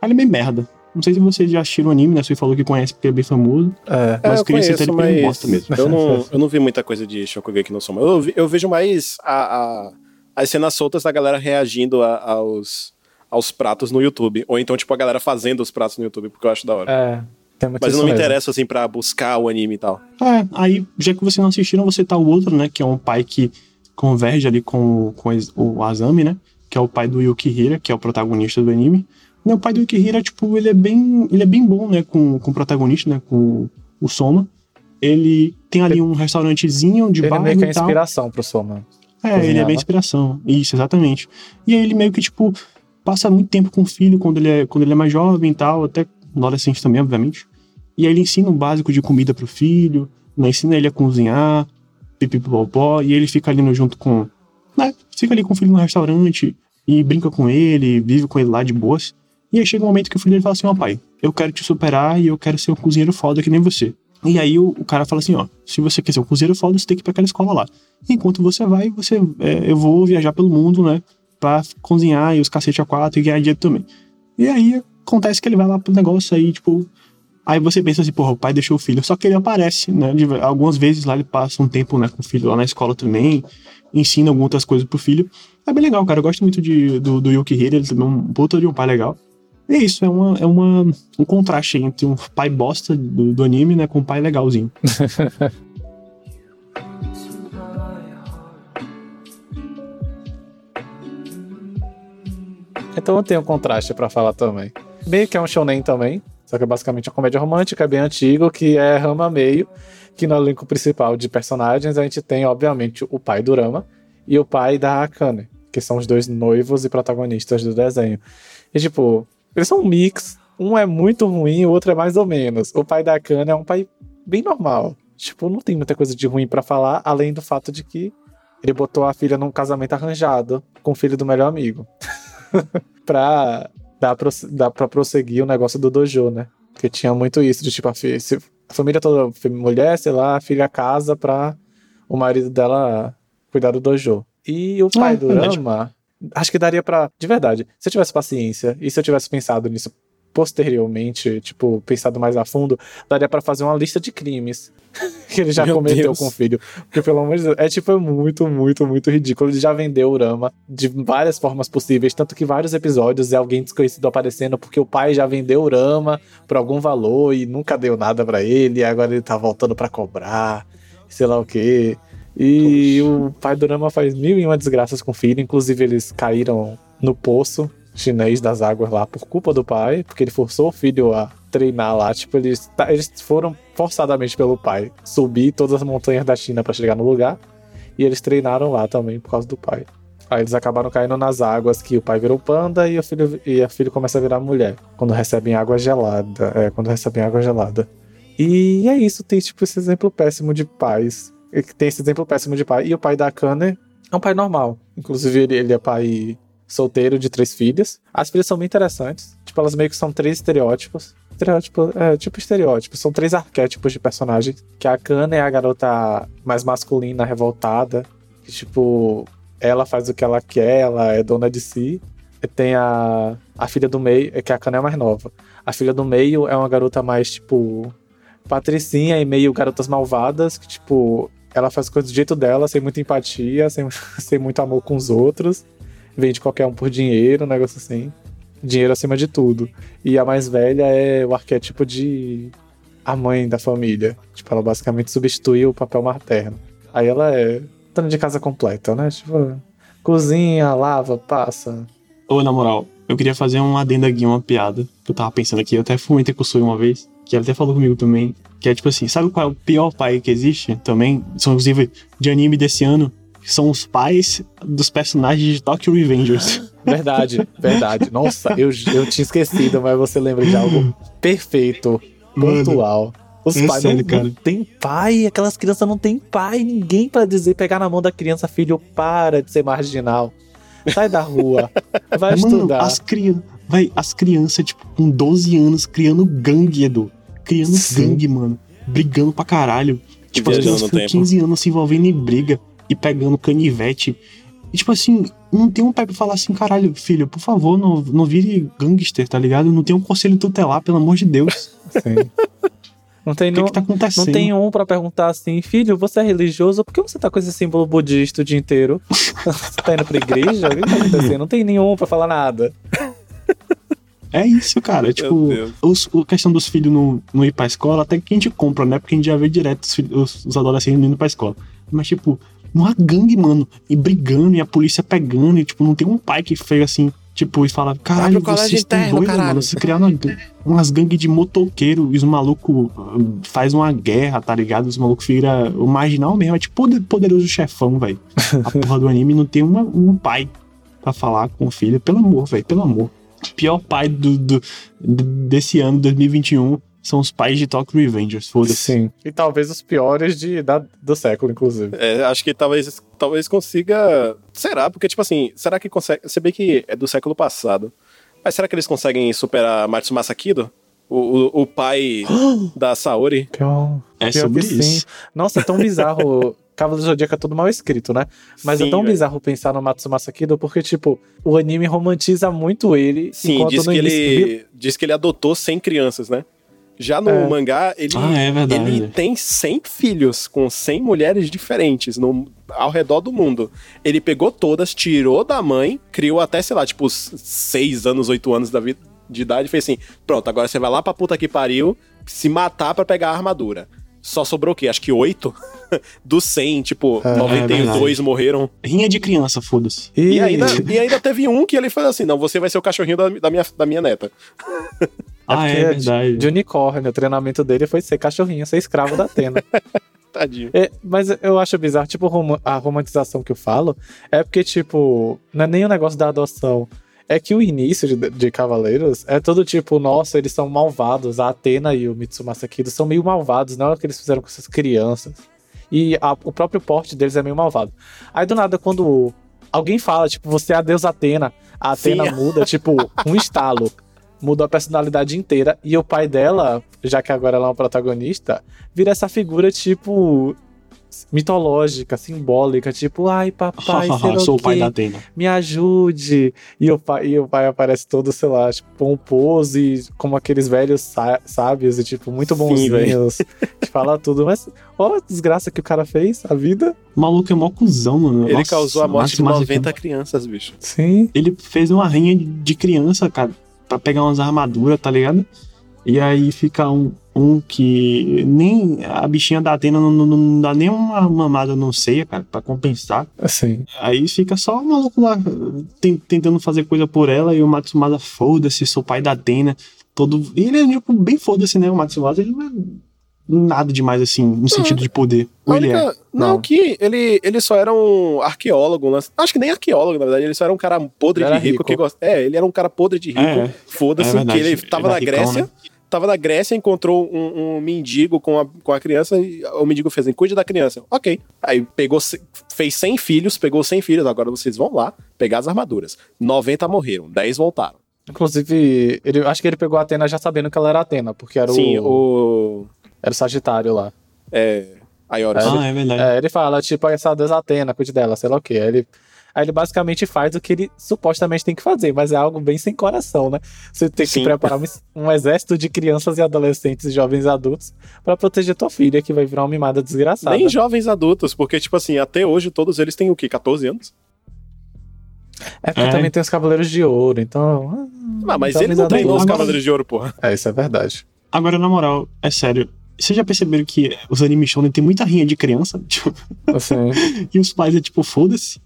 Ele é bem merda. Não sei se vocês já assistiram o anime, né? Você falou que conhece porque é bem famoso. É. Mas É, eu queria citar ele porque ele mas bosta mesmo. Eu não, eu não vi muita coisa de Shokugeki no Soma. Eu, eu vejo mais a, a- as cenas soltas da galera reagindo a- aos, aos pratos no YouTube. Ou então, tipo, a galera fazendo os pratos no YouTube, porque eu acho da hora. É. Mas eu não me interesso, assim, pra buscar o anime e tal. É, aí, já que vocês não assistiram, você tá o outro, né? Que é um pai que converge ali com, com o Azami, né? Que é o pai do Yukihira, que é o protagonista do anime. E o pai do Yukihira, tipo, ele é bem, ele é bem bom, né? Com, com o protagonista, né? Com o Soma. Ele tem ali um restaurantezinho de Ele é bairro meio que tal. inspiração pro Soma. É, ele é bem inspiração. Isso, exatamente. E aí ele meio que, tipo, passa muito tempo com o filho quando ele é, quando ele é mais jovem e tal, até adolescente também, obviamente. E aí ele ensina o básico de comida pro filho, né, ensina ele a cozinhar, pipipopó, e ele fica ali no, junto com. Né, fica ali com o filho no restaurante e brinca com ele, vive com ele lá de boas. E aí chega um momento que o filho dele fala assim: Ó, pai, eu quero te superar e eu quero ser um cozinheiro foda que nem você. E aí o, o cara fala assim: Ó, se você quer ser um cozinheiro foda, você tem que ir pra aquela escola lá. Enquanto você vai, você, é, eu vou viajar pelo mundo, né? Pra cozinhar e os cacete a quatro e ganhar dinheiro também. E aí acontece que ele vai lá pro negócio aí, tipo, Aí você pensa assim, porra, o pai deixou o filho. Só que ele aparece, né? algumas vezes lá ele passa um tempo né, com o filho lá na escola também, ensina algumas outras coisas pro filho. É bem legal, cara. Eu gosto muito de, do, do Yukihiro, ele também é um puta de um pai legal. É isso, é, uma, é uma, um contraste entre um pai bosta do, do anime, né, com um pai legalzinho. Então tem um contraste pra falar também. Meio que é um shonen também, só que é basicamente uma comédia romântica, bem antigo, que é Rama Meio, que no elenco principal de personagens a gente tem, obviamente, o pai do Rama e o pai da Akane, que são os dois noivos e protagonistas do desenho. E tipo, eles são um mix, um é muito ruim, o outro é mais ou menos. O pai da Akane é um pai bem normal. Tipo, não tem muita coisa de ruim pra falar, além do fato de que ele botou a filha num casamento arranjado com o filho do melhor amigo. pra dar, dar pra prosseguir o negócio do dojo, né? Porque tinha muito isso, de tipo, a, fi- se- a família toda, mulher, sei lá, a filha casa pra o marido dela cuidar do dojo. E o pai É, do verdade. Rama, acho que daria pra. De verdade, se eu tivesse paciência e se eu tivesse pensado nisso posteriormente, tipo, pensado mais a fundo, daria pra fazer uma lista de crimes que ele já Meu cometeu Deus. com o filho. Porque, pelo amor de Deus, é tipo, é muito, muito, muito ridículo. Ele já vendeu o Rama de várias formas possíveis, tanto que vários episódios é alguém desconhecido aparecendo porque o pai já vendeu o Rama por algum valor e nunca deu nada pra ele, e agora ele tá voltando pra cobrar, sei lá o quê. E o pai do Rama faz mil e uma desgraças com o filho, inclusive eles caíram no poço chinês das águas lá por culpa do pai, porque ele forçou o filho a treinar lá. Tipo, eles, tá- eles foram forçadamente pelo pai subir todas as montanhas da China pra chegar no lugar. E eles treinaram lá também por causa do pai. Aí eles acabaram caindo nas águas que o pai virou panda e o filho, e a filha começa a virar mulher. Quando recebem água gelada. É, quando recebem água gelada. E é isso, tem tipo esse exemplo péssimo de pais. E Tem esse exemplo péssimo de pai. E o pai da Akane é um pai normal. Inclusive, ele, ele é pai solteiro de três filhas. As filhas são bem interessantes. Tipo, elas meio que são três estereótipos. Estereótipo, é, tipo estereótipos. São três arquétipos de personagens. Que a Akane é a garota mais masculina, revoltada. Que, tipo, ela faz o que ela quer, ela é dona de si. E tem a, a filha do meio, é que a Akane é a mais nova. A filha do meio é uma garota mais, tipo, patricinha e meio garotas malvadas, que, tipo, ela faz coisas do jeito dela, sem muita empatia, sem, sem muito amor com os outros. Vende qualquer um por dinheiro, um negócio assim. Dinheiro acima de tudo. E a mais velha é o arquétipo de a mãe da família. Tipo, ela basicamente substitui o papel materno. Aí ela é dona de casa completa, né? Tipo, cozinha, lava, passa. Ô, na moral, eu queria fazer um adendo aqui, uma piada. Eu tava pensando aqui, eu até comentei com o uma vez, que ela até falou comigo também. Que é tipo assim, sabe qual é o pior pai que existe? Também, são inclusive de anime desse ano. que São os pais dos personagens de Tokyo Revengers. Verdade, verdade. Nossa, eu, eu tinha esquecido, mas você lembra de algo perfeito, Mano, pontual. Os é pais sério, não, cara. não tem pai, aquelas crianças não tem pai, ninguém pra dizer, pegar na mão da criança, filho, para de ser marginal. Sai da rua, vai Mano, estudar. as, crian vai, as crianças, tipo, com 12 anos, criando gangue, Edu. Criando Sim. gangue, mano. Brigando pra caralho. Tipo, as crianças tempo. 15 anos se envolvendo em briga e pegando canivete. E, tipo assim, não tem um pai pra falar assim, caralho, filho, por favor, não, não vire gangster, tá ligado? Não tem um conselho tutelar, pelo amor de Deus. Sim. Não tem, O que, não, que tá acontecendo? não tem um pra perguntar assim, filho, você é religioso? Por que você tá com esse símbolo budista o dia inteiro? você tá indo pra igreja? O que tá acontecendo? Não tem nenhum pra falar nada. É isso, cara. Tipo, os, a questão dos filhos não, não ir pra escola, até que a gente compra, né? Porque a gente já vê direto os, filhos- os, adolescentes indo pra escola. Mas, tipo, não há gangue, mano. E brigando, e a polícia pegando, e, tipo, não tem um pai que fez assim, tipo, e fala: caralho, vocês estão doidos, caralho." mano. Vocês criaram uma umas gangues de motoqueiro, e os malucos uh, faz uma guerra, tá ligado? Os malucos viram o marginal mesmo. É tipo poder- poderoso chefão, velho. A porra do anime não tem uma- um pai pra falar com o filho. Pelo amor, velho, pelo amor. Pior pai do, do- desse ano, 2021, são os pais de Tokyo Revengers. Foda-se. Sim. E talvez os piores de, da- do século, inclusive. É, acho que talvez, talvez consiga. Será? Porque, tipo assim, será que consegue. Você vê que é do século passado. Mas será que eles conseguem superar Matsumasa Kido? O, o, o pai da Saori? Pior, É pior sobre que sim. isso. Nossa, é tão bizarro. Cavaleiro do Zodíaco é tudo mal escrito, né? Mas é Sim, tão velho. bizarro pensar no Matsumasa Kido porque, tipo, o anime romantiza muito ele. Sim, enquanto diz no que início- ele. Diz que ele adotou 100 crianças, né? Já no É. mangá, ele, Ah, é ele tem 100 filhos com 100 mulheres diferentes no, ao redor do mundo. Ele pegou todas, tirou da mãe, criou até, sei lá, tipo, os 6 anos, 8 anos da vida de idade e fez assim: pronto, agora você vai lá pra puta que pariu, se matar pra pegar a armadura. Só sobrou o quê? Acho que 8? Dos 100, tipo, É, 92 verdade. morreram. Rinha de criança, foda-se. E ainda, e ainda teve um que ele fez assim: não, você vai ser o cachorrinho da, da minha, da minha neta. Ah, é de- verdade. De unicórnio, o treinamento dele foi ser cachorrinho, ser escravo da Atena. Tadinho. É, mas eu acho bizarro, tipo, a romantização que eu falo é porque, tipo, não é nem o negócio da adoção. É que o início de, de Cavaleiros é todo tipo, nossa, eles são malvados. A Atena e o Mitsumasa Kido são meio malvados, não é o que eles fizeram com essas crianças. E a- o próprio porte deles é meio malvado. Aí do nada, quando alguém fala, tipo, você é a deusa Atena, a Atena Sim. muda, tipo, um estalo. Mudou a personalidade inteira. E o pai dela, já que agora ela é uma protagonista, vira essa figura, tipo, mitológica, simbólica, tipo, ai, papai, Sou o pai da Atena. me ajude. E o, pai, e o pai aparece todo, sei lá, tipo, pomposo e como aqueles velhos sá- sábios e, tipo, muito bonzinhos. que fala tudo. Mas, ó, a desgraça que o cara fez, a vida. O maluco é mó cuzão, mano. Ele Nossa, causou a morte de Márcio 90 Mazzucato. crianças, bicho. Sim. Ele fez uma rinha de- de criança, cara, pra pegar umas armaduras, tá ligado? E aí fica um, um que nem a bichinha da Atena não, não, não dá nem uma mamada no ceia, cara, pra compensar. Assim. Aí fica só o maluco lá ten- tentando fazer coisa por ela e o Matsumasa, foda-se, sou pai da Atena. Todo... E ele é tipo, bem foda-se, né? O Matsumasa, ele não é nada demais assim, no sentido de poder. Ou ele é? Não, Não. que ele, ele só era um arqueólogo. né? Acho que nem arqueólogo, na verdade. Ele só era um cara podre Ele de era rico, rico. que gosta. É, ele era um cara podre de rico. É, Foda-se, é que ele tava Ele na era ricão, Grécia. né? Tava na Grécia, encontrou um, um mendigo com a, com a criança e o mendigo fez assim, cuide da criança. Ok. Aí pegou, fez 100 filhos, pegou 100 filhos, agora vocês vão lá pegar as armaduras. 90 morreram, 10 voltaram. Inclusive, ele, acho que ele pegou a Atena já sabendo que ela era Atena, porque era Sim, o, o... era o Sagitário lá. É, Aioros. Ah, é verdade. É, ele fala, tipo, essa deusa Atena, cuide dela, sei lá o quê. Aí ele, aí ele basicamente faz o que ele supostamente tem que fazer, mas é algo bem sem coração, né? Você tem que preparar um, um exército de crianças e adolescentes, jovens e adultos, pra proteger tua filha, que vai virar uma mimada desgraçada. Nem jovens adultos, porque, tipo assim, até hoje todos eles têm o quê? 14 anos? É porque É. também tem os Cavaleiros de Ouro, então. Ah, mas jovens ele não treinou os Cavaleiros de Ouro, porra. É, isso é verdade. Agora, na moral, é sério. Vocês já perceberam que os animes shonen tem muita rinha de criança? Tipo, Assim, e os pais é tipo, foda-se.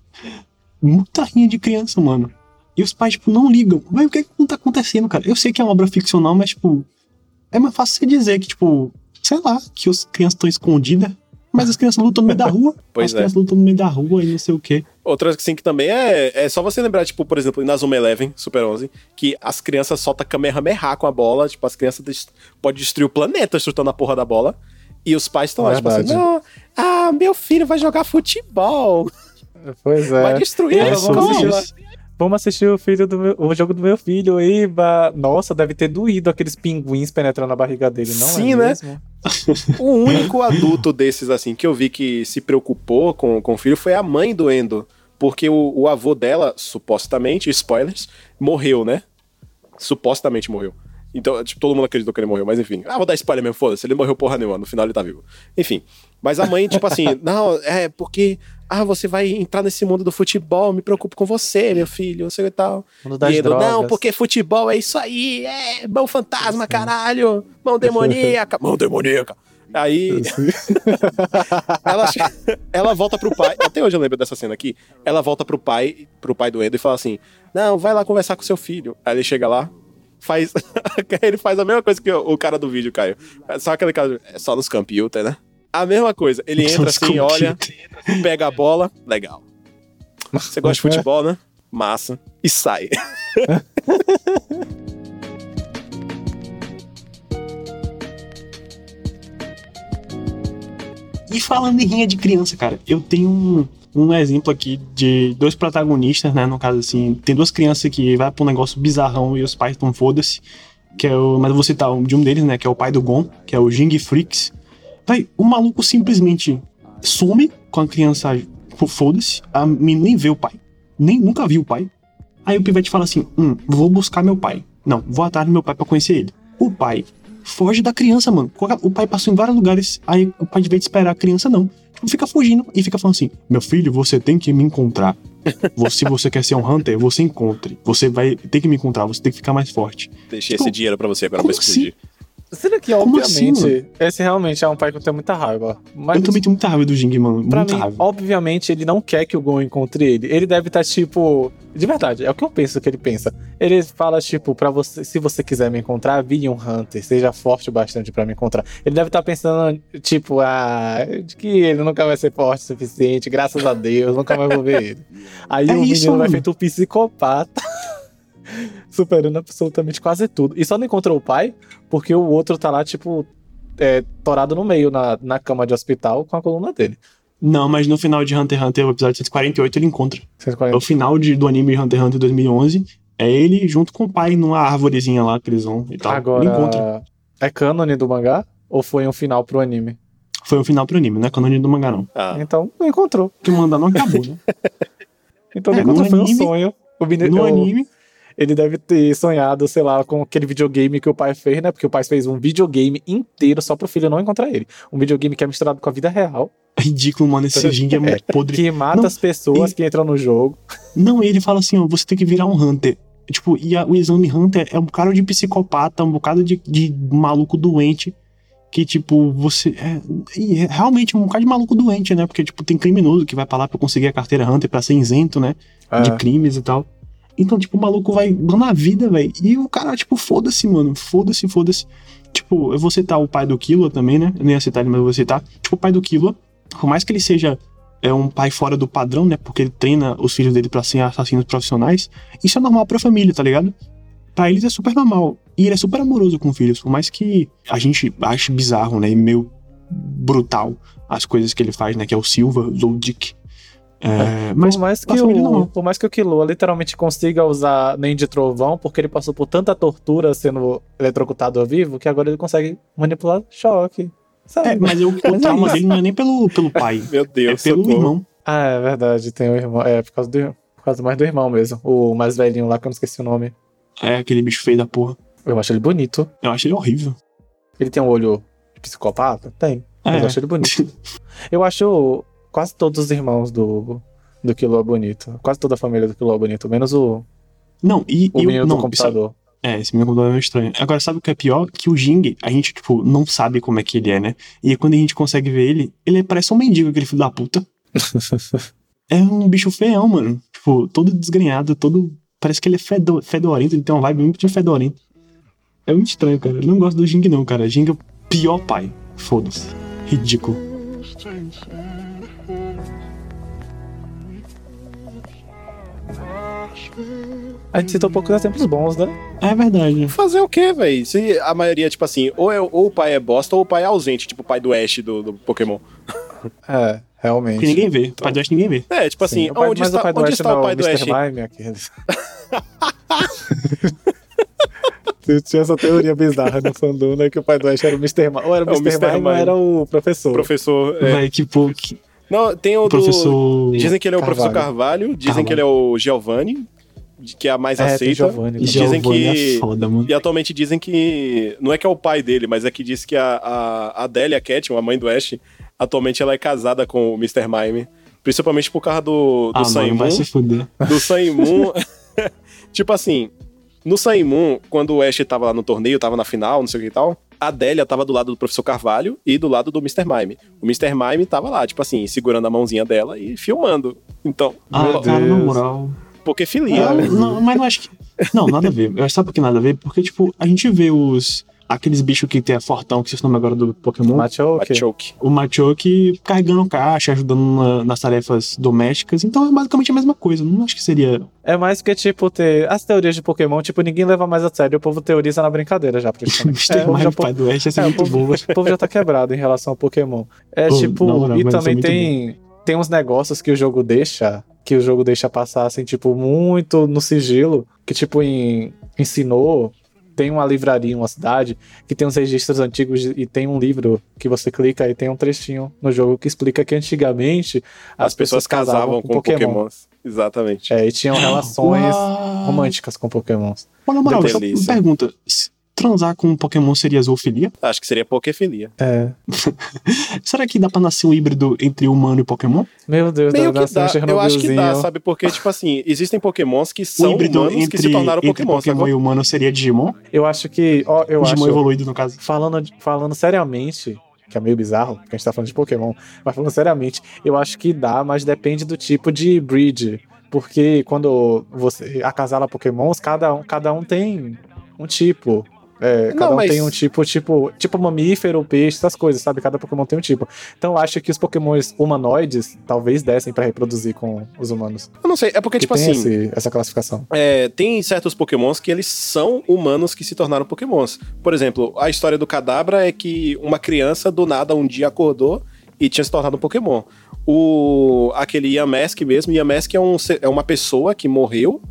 Muita rinha de criança, mano. E os pais, tipo, não ligam. Mas o que é que não tá acontecendo, cara? Eu sei que é uma obra ficcional, mas, tipo, é mais fácil você dizer que, tipo, sei lá, que as crianças estão escondidas. Mas as crianças lutam no meio da rua. Pois as é. crianças lutam no meio da rua e não sei o quê. Outra assim que também é. É só você lembrar, tipo, por exemplo, em Nazuma Eleven, Super 11, que as crianças soltam Kamehameha com a bola. Tipo, as crianças des- podem destruir o planeta chutando a porra da bola. E os pais estão lá, tipo assim, não, ah, meu filho vai jogar futebol, pois é. vai destruir É a escola. Vamos assistir o filho do meu, o jogo do meu filho, Eba. Nossa, deve ter doído aqueles pinguins penetrando na barriga dele, não Sim, é né? mesmo? O único adulto desses, assim, que eu vi que se preocupou com, com o filho foi a mãe do Endo. Porque o, o avô dela, supostamente, spoilers, morreu, né? Supostamente morreu. Então, tipo, todo mundo acreditou que ele morreu, mas enfim. Ah, vou dar spoiler mesmo, foda-se. Ele morreu porra nenhuma, no final ele tá vivo. Enfim. Mas a mãe, tipo assim, não, é porque. Ah, você vai entrar nesse mundo do futebol, me preocupo com você, meu filho, não sei o tal. Mundo das E drogas. não, porque futebol é isso aí, é mão fantasma, caralho, mão demoníaca, mão demoníaca. Aí ela, ela volta pro pai, até hoje eu lembro dessa cena aqui, ela volta pro pai, pro pai do Endo e fala assim, não, vai lá conversar com seu filho. Aí ele chega lá, faz, ele faz a mesma coisa que o, o cara do vídeo, Caio. Só aquele cara, é só nos computer, né? A mesma coisa, ele entra assim, olha, pega a bola, legal. Você gosta de futebol, né? Massa. E sai. E falando em rinha de criança, cara, eu tenho um, um exemplo aqui de dois protagonistas, né? No caso, assim, tem duas crianças que vai pra um negócio bizarrão e os pais tão foda-se. Que é o. Mas eu vou citar um de um deles, né? Que é o pai do Gon, que é o Jing Freaks. Véi, o maluco simplesmente some com a criança, tipo, foda-se. A menina nem vê o pai. Nem nunca viu o pai. Aí o pivete fala assim: hum, vou buscar meu pai. Não, vou atrás do meu pai pra conhecer ele. O pai foge da criança, mano. O pai passou em vários lugares, aí o pai, de vez de esperar a criança, não. Tipo, fica fugindo e fica falando assim: Meu filho, você tem que me encontrar. Se você quer ser um hunter, você encontre. Você vai ter que me encontrar, você tem que ficar mais forte. Deixei Tipo, esse dinheiro pra você agora pra explodir. Será que, Como obviamente, assim, esse realmente é um pai que eu tenho muita raiva. Mas Eu também tenho muita raiva do Jing, mano. Pra Muita mim, raiva. obviamente, ele não quer que o Gon encontre ele. Ele deve estar, tipo. De verdade, é o que eu penso que ele pensa. Ele fala, tipo, para você, se você quiser me encontrar, vire um Hunter, seja forte o bastante pra me encontrar. Ele deve estar pensando, tipo, ah, de que ele nunca vai ser forte o suficiente, graças a Deus, nunca mais vou ver ele. Aí É o isso, menino vai mano. feito um psicopata. Superando absolutamente quase tudo. E só não encontrou o pai, porque o outro tá lá, tipo, é, torado no meio, na, na cama de hospital, com a coluna dele. Não, mas no final de Hunter x Hunter, o episódio 148, ele encontra. É 140. o final de, do anime Hunter x Hunter 2011. É ele junto com o pai numa árvorezinha lá que eles vão e tal. Ele encontra. Agora, é cânone do mangá? Ou foi um final pro anime? Foi o final pro anime, não é canônia do mangá, não. Ah, Então, não encontrou. Porque o mangá não acabou, né? Então, É, não encontrou, foi um anime- sonho. O menino, No o- anime, Ele deve ter sonhado, sei lá, com aquele videogame que o pai fez, né? Porque o pai fez um videogame inteiro só pro filho não encontrar ele. Um videogame que é misturado com a vida real, é ridículo, mano. Esse Jing é muito podre. que mata Não, as pessoas que entram no jogo. Não, ele fala assim, ó, você tem que virar um Hunter. Tipo, e a- o exame Hunter é um cara de psicopata, um bocado de, de maluco doente. Que, tipo, você. É, e é realmente um bocado de maluco doente, né? Porque, tipo, tem criminoso que vai pra lá pra conseguir a carteira Hunter pra ser isento, né? É. De crimes e tal. Então, tipo, o maluco vai dando a vida, velho. E o cara, tipo, foda-se, mano. Foda-se, foda-se. Tipo, eu vou citar o pai do Killua também, né? Eu nem ia citar ele, mas eu vou citar. Tipo, o pai do Killua, por mais que ele seja é um pai fora do padrão, né? Porque ele treina os filhos dele pra serem assassinos profissionais. Isso é normal pra família, tá ligado? Pra eles é super normal. E ele é super amoroso com os filhos, por mais que a gente ache bizarro, né? E meio brutal as coisas que ele faz, né? Que é o Silva, Zoldyck. É, mas por mais que o, por mais que o Killua literalmente consiga usar nem de trovão, porque ele passou por tanta tortura sendo eletrocutado ao vivo, que agora ele consegue manipular choque. Sabe? É, mas o, o trauma dele não é nem pelo, pelo pai, meu é Deus, pelo socorro. irmão. Ah, é verdade, tem o irmão. É, por causa do. Por causa mais do irmão mesmo. O mais velhinho lá, que eu não esqueci o nome. É aquele bicho feio da porra. Eu acho ele bonito. Eu acho ele horrível. Ele tem um olho de psicopata? Tem. Mas É. eu acho ele bonito. Eu acho quase todos os irmãos do, do Killua bonito. Quase toda a família do Killua bonito. Menos o, Não, e, o e menino não, do computador. É, esse meu computador é meio estranho. Agora, sabe o que é pior? Que o Jing, a gente, tipo, não sabe como é que ele é, né? E quando a gente consegue ver ele, ele parece um mendigo, aquele filho da puta. É um bicho feião, mano. Tipo, todo desgrenhado, todo. Parece que ele é fedo- fedorento, ele tem uma vibe muito de fedorento. É muito estranho, cara. Eu não gosto do Jing, não, cara. Jing é o pior pai. Foda-se. Ridículo. A gente citou poucos exemplos bons, né? É verdade. Fazer o quê, velho? Se a maioria, tipo assim, ou, é, ou o pai é bosta ou o pai é ausente, tipo o pai do Ash do, do Pokémon. É, realmente. Porque ninguém vê. O pai do Ash ninguém vê. É, tipo assim, Sim, pai- onde está, o pai do onde Ash está não, o pai do Mr. Ash? Mime, aqueles. Tinha essa teoria bizarra no fandom, né? Que o pai do Ash era o Mr. Mime. Ou era o É o Mr. Mr. Mime ou Mime. era o professor. Professor. é. Vai, que pô. Que... Não, tem o, O do. professor. Dizem que ele é o Carvalho. professor Carvalho, dizem que ele é o Giovanni, que é a mais É, aceita. Giovanni. Dizem Giovanni que- é foda, mano. E atualmente dizem que. Não é que é o pai dele, mas é que diz que a, a Adélia Cat, a mãe do Ash, atualmente ela é casada com o Mr. Mime. Principalmente por causa do, do Ah, Sun mano, vai se fuder. Do Sun Moon. tipo assim, no Sun Moon, quando o Ash tava lá no torneio, tava na final, não sei o que e tal, a Adélia tava do lado do professor Carvalho e do lado do Mr. Mime. O Mr. Mime tava lá, tipo assim, segurando a mãozinha dela e filmando. Então, Ah, Meu cara, na moral. porque filia. Não, não, mas não acho que. Não, nada a ver. Eu sabe por que nada a ver? Porque, tipo, a gente vê os. Aqueles bichos que tem a fortão, que se o nome agora do Pokémon. Machoke. Machoke. O Machoke carregando caixa, ajudando na- nas tarefas domésticas. Então é basicamente a mesma coisa. Não acho que seria. É mais que, tipo, ter. As teorias de Pokémon, tipo, ninguém leva mais a sério. O povo teoriza na brincadeira já, praticamente. É, o povo Mime, já- pai do Oeste, É, o muito povo, boa. o povo já tá quebrado em relação ao Pokémon. É Pô, tipo, na moral, e também tem, tem uns negócios que o jogo deixa, que o jogo deixa passar, assim, tipo, muito no sigilo, que tipo, em, ensinou, tem uma livraria em uma cidade que tem uns registros antigos e tem um livro que você clica e tem um trechinho no jogo que explica que antigamente As, pessoas casavam com Pokémons. Exatamente. É, e tinham relações Uau. românticas com Pokémons. Moral, Que só uma pergunta. Transar com um Pokémon seria zoofilia? Acho que seria pokefilia. É. Será que dá pra nascer um híbrido entre humano e Pokémon? Meu Deus, Meio deve que nascer um dá, eu acho que dá, sabe? Porque, tipo assim, existem pokémons que são híbrido humanos entre, que se tornaram Pokémon sacou? e humano seria Digimon? Eu acho que. Ó, eu Digimon acho. evoluído, no caso. Falando, falando seriamente, que é meio bizarro, porque a gente tá falando de Pokémon, mas falando seriamente, eu acho que dá, mas depende do tipo de breed. Porque quando você acasala Pokémons, cada um, cada um tem um tipo. É, Não, cada um mas- tem um tipo, tipo, tipo mamífero, peixe, essas coisas, sabe? Cada Pokémon tem um tipo. Então eu acho que os Pokémons humanoides talvez dessem pra reproduzir com os humanos. Eu não sei, é porque, Que tipo tem assim, esse- essa classificação. é, tem certos pokémons que eles são humanos que se tornaram pokémons. Por exemplo, a história do Kadabra é que uma criança do nada um dia acordou e tinha se tornado um pokémon. O, aquele Yamask mesmo, Yamask é, um, é uma pessoa que morreu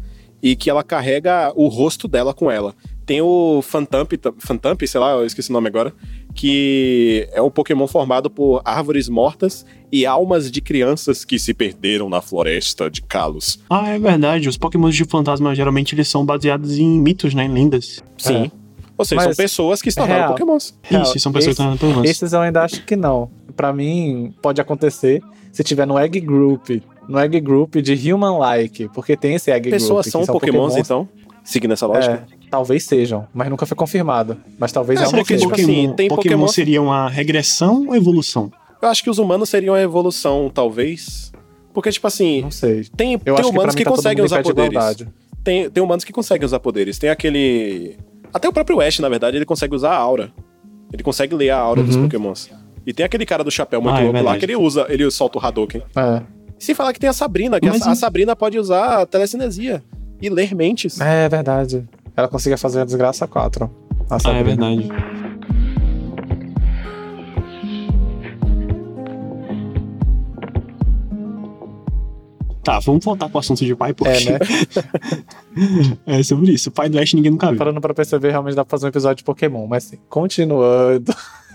e que ela carrega o rosto dela com ela. Tem o Phantump, Phantump, sei lá, eu esqueci o nome agora, que é um Pokémon formado por árvores mortas e almas de crianças que se perderam na floresta de Kalos. Ah, é verdade. Os Pokémon de fantasma geralmente eles são baseados em mitos, né? Em lendas. Sim. É. Ou seja, Mas são pessoas que se tornaram real. Pokémons. Real, Isso, são pessoas esse- que estão pelo menos. Esses eu ainda acho que não. Pra mim, pode acontecer se tiver no Egg Group. No Egg Group de Human Like. Porque tem esse Egg Pessoas Group. que são, Pokémons, então? Seguindo essa lógica? É, talvez sejam, mas nunca foi confirmado. Mas talvez É, é, que porque, tipo Pokémon, assim, tem Pokémon Pokémon- seria uma regressão ou evolução? Eu acho que os humanos seriam a evolução, talvez. Porque, tipo assim, Não sei. tem, Eu tem que humanos mim que, tá conseguem usar poderes. igualdade. Tem, tem humanos que conseguem usar poderes. Tem aquele. Até o próprio Ash, na verdade, ele consegue usar a aura. Ele consegue ler a aura dos Uhum. Pokémons. E tem aquele cara do chapéu muito Ah, é louco lá verdade. que ele usa, ele solta o Hadouken. É. E sem falar que tem a Sabrina, que a, Mas a Sabrina pode usar a telecinesia e ler mentes. É verdade. Ela conseguia fazer a desgraça 4. A Ah, é verdade. Tá, vamos voltar pro assunto de pai, porque É, né? é sobre isso. O pai do Ash ninguém nunca viu. Parando pra perceber, realmente dá pra fazer um episódio de Pokémon. Mas assim, continuando.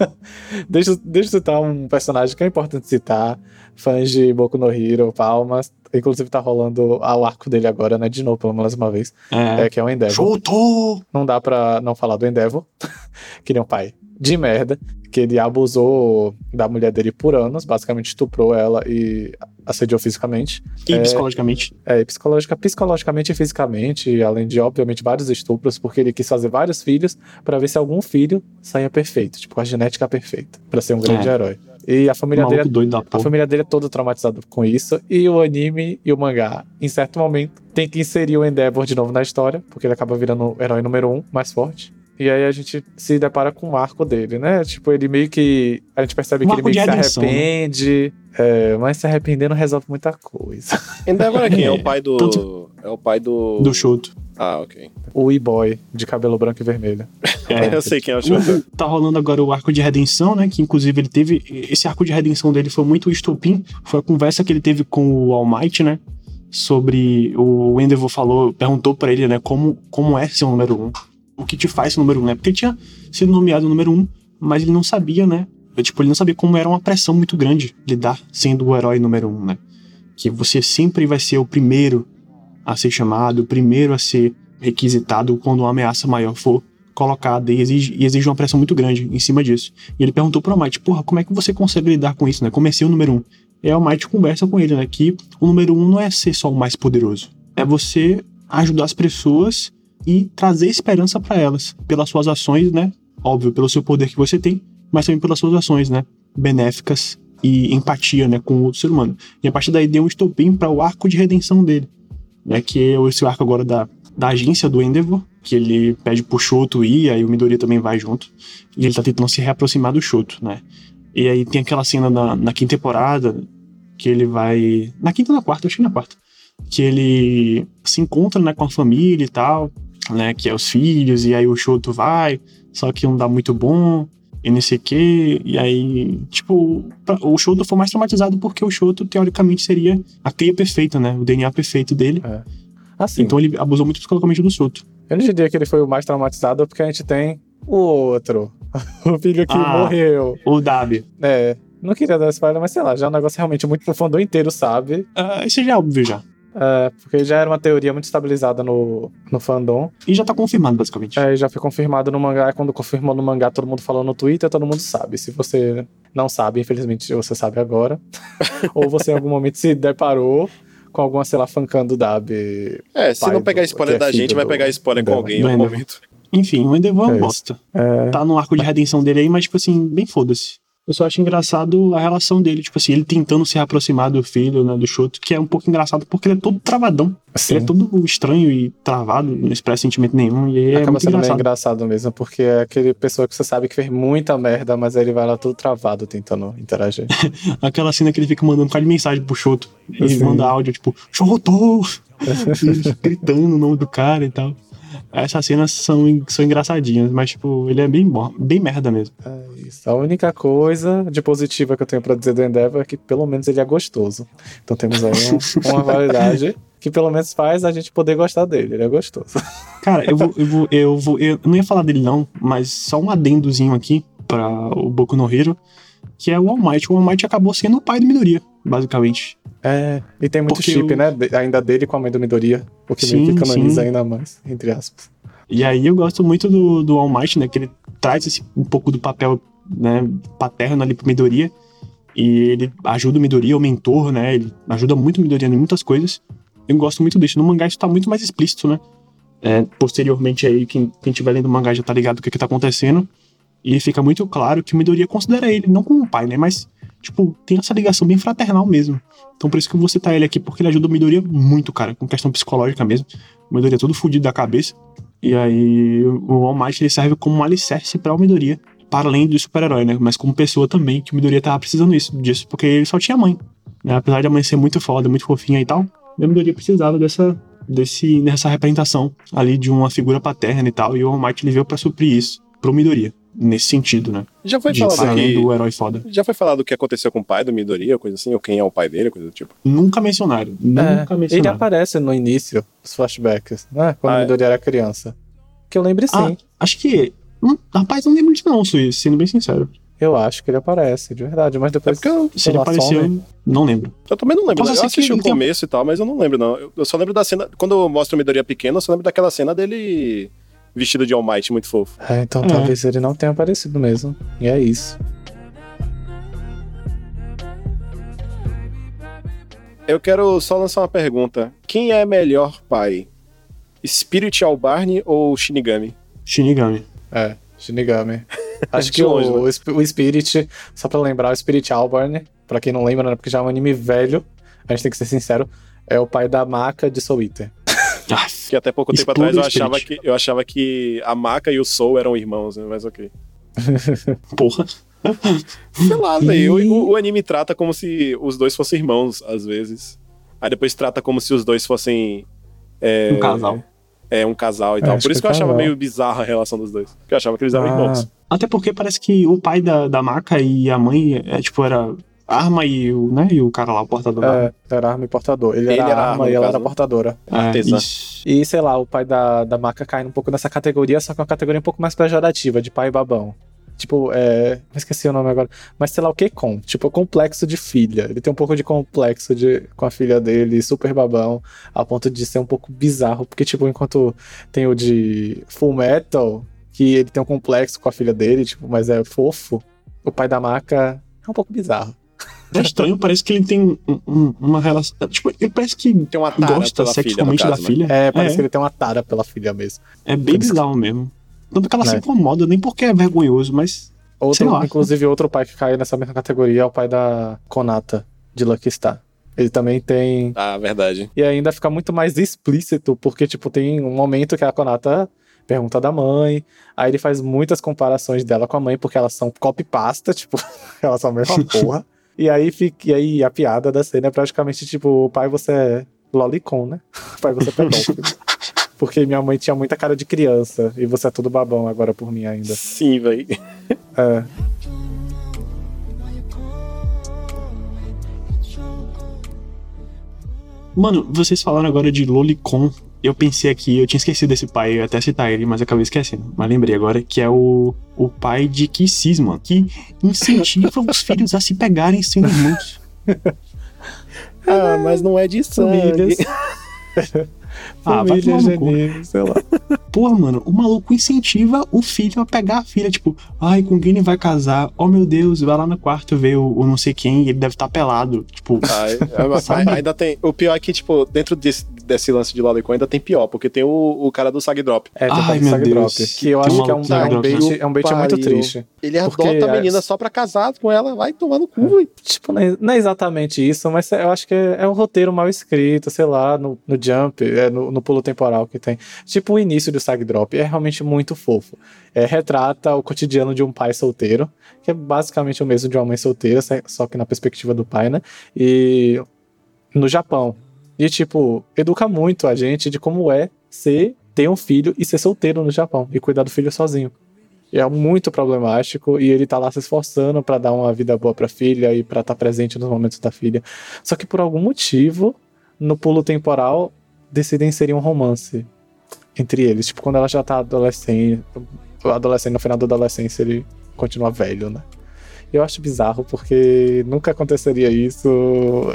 deixa, eu- deixa eu citar um personagem que é importante citar. Fãs de Boku no Hero, palmas. Inclusive tá rolando ah, o arco dele agora, né? De novo, pelo menos uma vez. É. É, que é o Endeavor. Chutou! Não dá pra não falar do Endeavor. que ele é um pai de merda. Que ele abusou da mulher dele por anos. Basicamente estuprou ela e assediou fisicamente. E É. psicologicamente. É, e psicológica, psicologicamente e fisicamente, além de, obviamente, vários estupros, porque ele quis fazer vários filhos pra ver se algum filho saia perfeito, tipo, com a genética perfeita, pra ser um grande É. herói. E a família dele, Maluco da a porra. família dele é toda traumatizada com isso, e o anime e o mangá, em certo momento, tem que inserir o Endeavor de novo na história, porque ele acaba virando o herói número um, mais forte. E aí a gente se depara com o arco dele, né? Tipo, ele meio que. A gente percebe Um que ele meio que se né? arrepende. é, mas se arrepender não resolve muita coisa. Endeavor é quem? É o É, pai do. tanto- É o pai do. Do Shoto. Ah, ok. O e-boy de cabelo branco e vermelho. É. Eu sei quem é o o- tá rolando agora o arco de redenção, né? Que inclusive ele teve. Esse arco de redenção dele foi muito estopim. Foi a conversa que ele teve com o All Might, né? Sobre. O Endeavor falou, perguntou pra ele, né? Como, como é ser o número um. O que te faz ser o número um, né? Porque ele tinha sido nomeado número um, mas ele não sabia, né? Tipo, ele não sabia como era uma pressão muito grande lidar sendo o herói número um, né? Que você sempre vai ser o primeiro a ser chamado, o primeiro a ser requisitado quando uma ameaça maior for colocada e exige, e exige uma pressão muito grande em cima disso. E ele perguntou pro Almighty, porra, como é que você consegue lidar com isso, né? Como é o número um? E a Almighty conversa com ele, né? Que o número um não é ser só o mais poderoso. É você ajudar as pessoas e trazer esperança para elas. Pelas suas ações, né? Óbvio, pelo seu poder que você tem, mas também pelas suas ações, né? Benéficas e empatia, né? Com o outro ser humano. E a partir daí deu um estopim para o arco de redenção dele. Né, que é esse arco agora da, da agência do Endeavor, que ele pede pro Shoto ir, aí o Midoriya também vai junto. E ele tá tentando se reaproximar do Shoto, né? E aí tem aquela cena na, na quinta temporada, que ele vai. Na quinta ou na quarta, acho que na quarta. Que ele se encontra né, com a família e tal, né? Que é os filhos, e aí o Shoto vai, só que não dá muito bom, e não sei o quê. E aí, tipo, o Shoto foi mais traumatizado porque o Shoto, teoricamente, seria a cria perfeita, né? O DNA perfeito dele. Assim, Então ele abusou muito psicologicamente do Shoto. eu não diria que ele foi o mais traumatizado, porque a gente tem o outro. o filho que Ah. morreu. O Dabi. É, não queria dar spoiler, mas sei lá, já é um negócio realmente muito o fandom inteiro sabe. Ah, isso já é óbvio já. É, porque já era uma teoria muito estabilizada no, no fandom. E já tá confirmado, basicamente. É, já foi confirmado no mangá. e Quando confirmou no mangá, todo mundo falou no Twitter, todo mundo sabe. Se você não sabe, infelizmente você sabe agora. Ou você em algum momento se deparou com alguma, sei lá, fancando Dab. É, se não pegar do- spoiler é da gente, filho vai do- pegar spoiler com do- alguém em do algum momento. Enfim, o Endeavor é É uma isso. bosta. É, Tá no arco de redenção dele aí, mas, tipo assim, bem foda-se. Eu só acho engraçado a relação dele, tipo assim, ele tentando se aproximar do filho, né, do Shoto, que é um pouco engraçado porque ele é todo travadão. assim, Ele é todo estranho e travado, não expressa sentimento nenhum, e aí é acaba muito sendo engraçado. engraçado mesmo, porque é aquele pessoa que você sabe que fez muita merda, mas ele vai lá todo travado tentando interagir. Aquela cena que ele fica mandando um cara de mensagem pro Shoto. Ele Sim. manda áudio, tipo, Shoto! Gritando o nome do cara e tal. Essas cenas são, são engraçadinhas, mas, tipo, ele é bem, bom, bem merda mesmo. É isso. A única coisa de positiva que eu tenho pra dizer do Endeavor é que pelo menos ele é gostoso. Então temos aí um- uma validade que pelo menos faz a gente poder gostar dele. Ele é gostoso. Cara, eu vou, eu vou, eu vou, eu não ia falar dele não, mas só um adendozinho aqui pra o Boku no Hero, que é o All Might. O All Might acabou sendo o pai do Midoriya, basicamente. É, e tem muito Porque chip, o- né? ainda dele com a mãe do Midoriya, o que meio Sim, que canoniza sim. ainda mais, entre aspas. E aí eu gosto muito do, do All Might, né, que ele traz esse, um pouco do papel, né, paterno ali pro Midoriya, e ele ajuda o Midoriya, o mentor, né, ele ajuda muito o Midoriya em muitas coisas. Eu gosto muito disso. No mangá isso tá muito mais explícito, né? É, posteriormente aí, quem, quem tiver lendo o mangá já tá ligado o que que tá acontecendo. E fica muito claro que o Midoriya considera ele, não como um pai, né? Mas, tipo, tem essa ligação bem fraternal mesmo. Então por isso que eu vou citar ele aqui, porque ele ajuda o Midoriya muito, cara, com questão psicológica mesmo. O Midoriya é todo fudido da cabeça. E aí o All Might ele serve como um alicerce pra Midoriya, para além do super-herói, né? Mas como pessoa também, que o Midoriya tava precisando isso, disso, porque ele só tinha mãe. Né? Apesar de a mãe ser muito foda, muito fofinha e tal, o Midoriya precisava dessa, desse, dessa representação ali de uma figura paterna e tal, e o All Might ele veio pra suprir isso pro Midoriya, nesse sentido, né? Já foi de falado que... do herói foda. Já foi falado o que aconteceu com o pai do Midoriya, coisa assim, ou quem é o pai dele, coisa do tipo. Nunca mencionaram. Nunca É, ele mencionaram. aparece no início dos flashbacks, né? Quando Ah, o é. Midoriya era criança. Que eu lembro sim. Ah, acho que. hum, rapaz, não lembro disso, não, Suíço, sendo bem sincero. Eu acho que ele aparece, de verdade, mas É depois. porque eu, Se ele apareceu, some. não lembro. eu também não lembro. Posso Eu ser assisti que o ele começo e tal, mas eu não lembro, não. Eu, eu só lembro da cena. Quando mostra o Midoriya pequeno, eu só lembro daquela cena dele vestido de All Might, muito fofo. É, então É. talvez ele não tenha aparecido mesmo. E é isso. Eu quero só lançar uma pergunta. Quem é melhor pai? Spiritual Barney ou Shinigami? Shinigami. É, Shinigami. Acho que longe, o, né? o Sp- o Spirit, só pra lembrar, o Spirit Albarn, pra quem não lembra, né, porque já é um anime velho, a gente tem que ser sincero, é o pai da Maca de Soul Eater. Que até pouco tempo Explode atrás eu achava, que, eu achava que a Maka e o Soul eram irmãos, né? Mas ok. porra. Sei lá, velho. O, o anime trata como se os dois fossem irmãos, às vezes. Aí depois trata como se os dois fossem. É, Um casal. É, um casal e É, tal. Por isso que que eu achava casal. meio bizarra a relação dos dois. Porque eu achava que eles eram Ah, irmãos. Até porque parece que o pai da, da Maca e a mãe, é, tipo, era arma e o, né, e o cara lá, o portador É, era arma e portador. Ele, Ele era, era arma arma, e ela caso, era né? portadora. É, artesã. E sei lá, o pai da, da Maca cai um pouco nessa categoria, só que é uma categoria um pouco mais pejorativa, de pai babão. Tipo, é. Esqueci o nome agora. Mas sei lá o que com. Tipo, complexo de filha. Ele tem um pouco de complexo de, com a filha dele, super babão, a ponto de ser um pouco bizarro. Porque, tipo, enquanto tem o de Full Metal, que ele tem um complexo com a filha dele, tipo, mas é fofo, o pai da Maca é um pouco bizarro. É estranho, parece que ele tem um- um- uma relação. Tipo, ele parece que Tem uma tara gosta pela filha, sexualmente caso, da né? filha. É, parece é, que ele tem uma tara pela filha mesmo. é bem bizarro mesmo. Tanto que ela se É. incomoda, nem porque é vergonhoso, mas. Sei Outro, lá. inclusive, outro pai que cai nessa mesma categoria é o pai da Konata, de Lucky Star. Ele também tem. Ah, verdade. E ainda fica muito mais explícito, porque, tipo, tem um momento que a Konata pergunta da mãe, aí ele faz muitas comparações dela com a mãe, porque elas são copy-pasta, tipo, elas são a mesma porra. E aí, fica, e aí a piada da cena é praticamente, tipo, o pai você é lolicon, né? O pai você é pedófilo. Porque minha mãe tinha muita cara de criança, e você é todo babão agora por mim ainda. Sim, velho. É. Mano, vocês falaram agora de Lolicon. Eu pensei aqui, eu tinha esquecido desse pai, eu ia até citar ele, mas acabei esquecendo. Mas lembrei agora que é o, o pai de Kissis, mano, que incentiva os filhos a se pegarem sendo irmãos. Ah, mas não é de Famílias. Ah, vai Família tomar no cu. Janine, sei lá. Porra, mano, o maluco incentiva o filho a pegar a filha, tipo, ai, com quem ele vai casar? Oh meu Deus, vai lá no quarto ver o, o não sei quem, ele deve estar pelado. Tipo, Ai, é, ainda tem. O pior é que, tipo, dentro desse, desse lance de Lolicon ainda tem pior, porque tem o, o cara do Sag Drop. É, tem Ai, o meu Sag Deus. Drop, que eu Tem acho que é um, maluco é um bait, é um bait muito triste. Ele Porque adota a as- menina só pra casar com ela, vai tomar no cu, velho. Tipo, não é, não é exatamente isso, mas eu acho que é, é um roteiro mal escrito, sei lá, no, no Jump, é, no, no pulo temporal que tem. Tipo, o início do Sag Drop é realmente muito fofo. É, retrata o cotidiano de um pai solteiro, que é basicamente o mesmo de uma mãe solteira, só- que na perspectiva do pai, né? E no Japão. E, tipo, educa muito a gente de como é ser, ter um filho e ser solteiro no Japão, e cuidar do filho sozinho. É muito problemático e ele tá lá se esforçando pra dar uma vida boa pra filha e pra estar presente nos momentos da filha. Só que por algum motivo, no pulo temporal, decidem inserir um romance entre eles. Tipo, quando ela já tá adolescente, adolescente no final da adolescência, ele continua velho, né? Eu acho bizarro porque nunca aconteceria isso,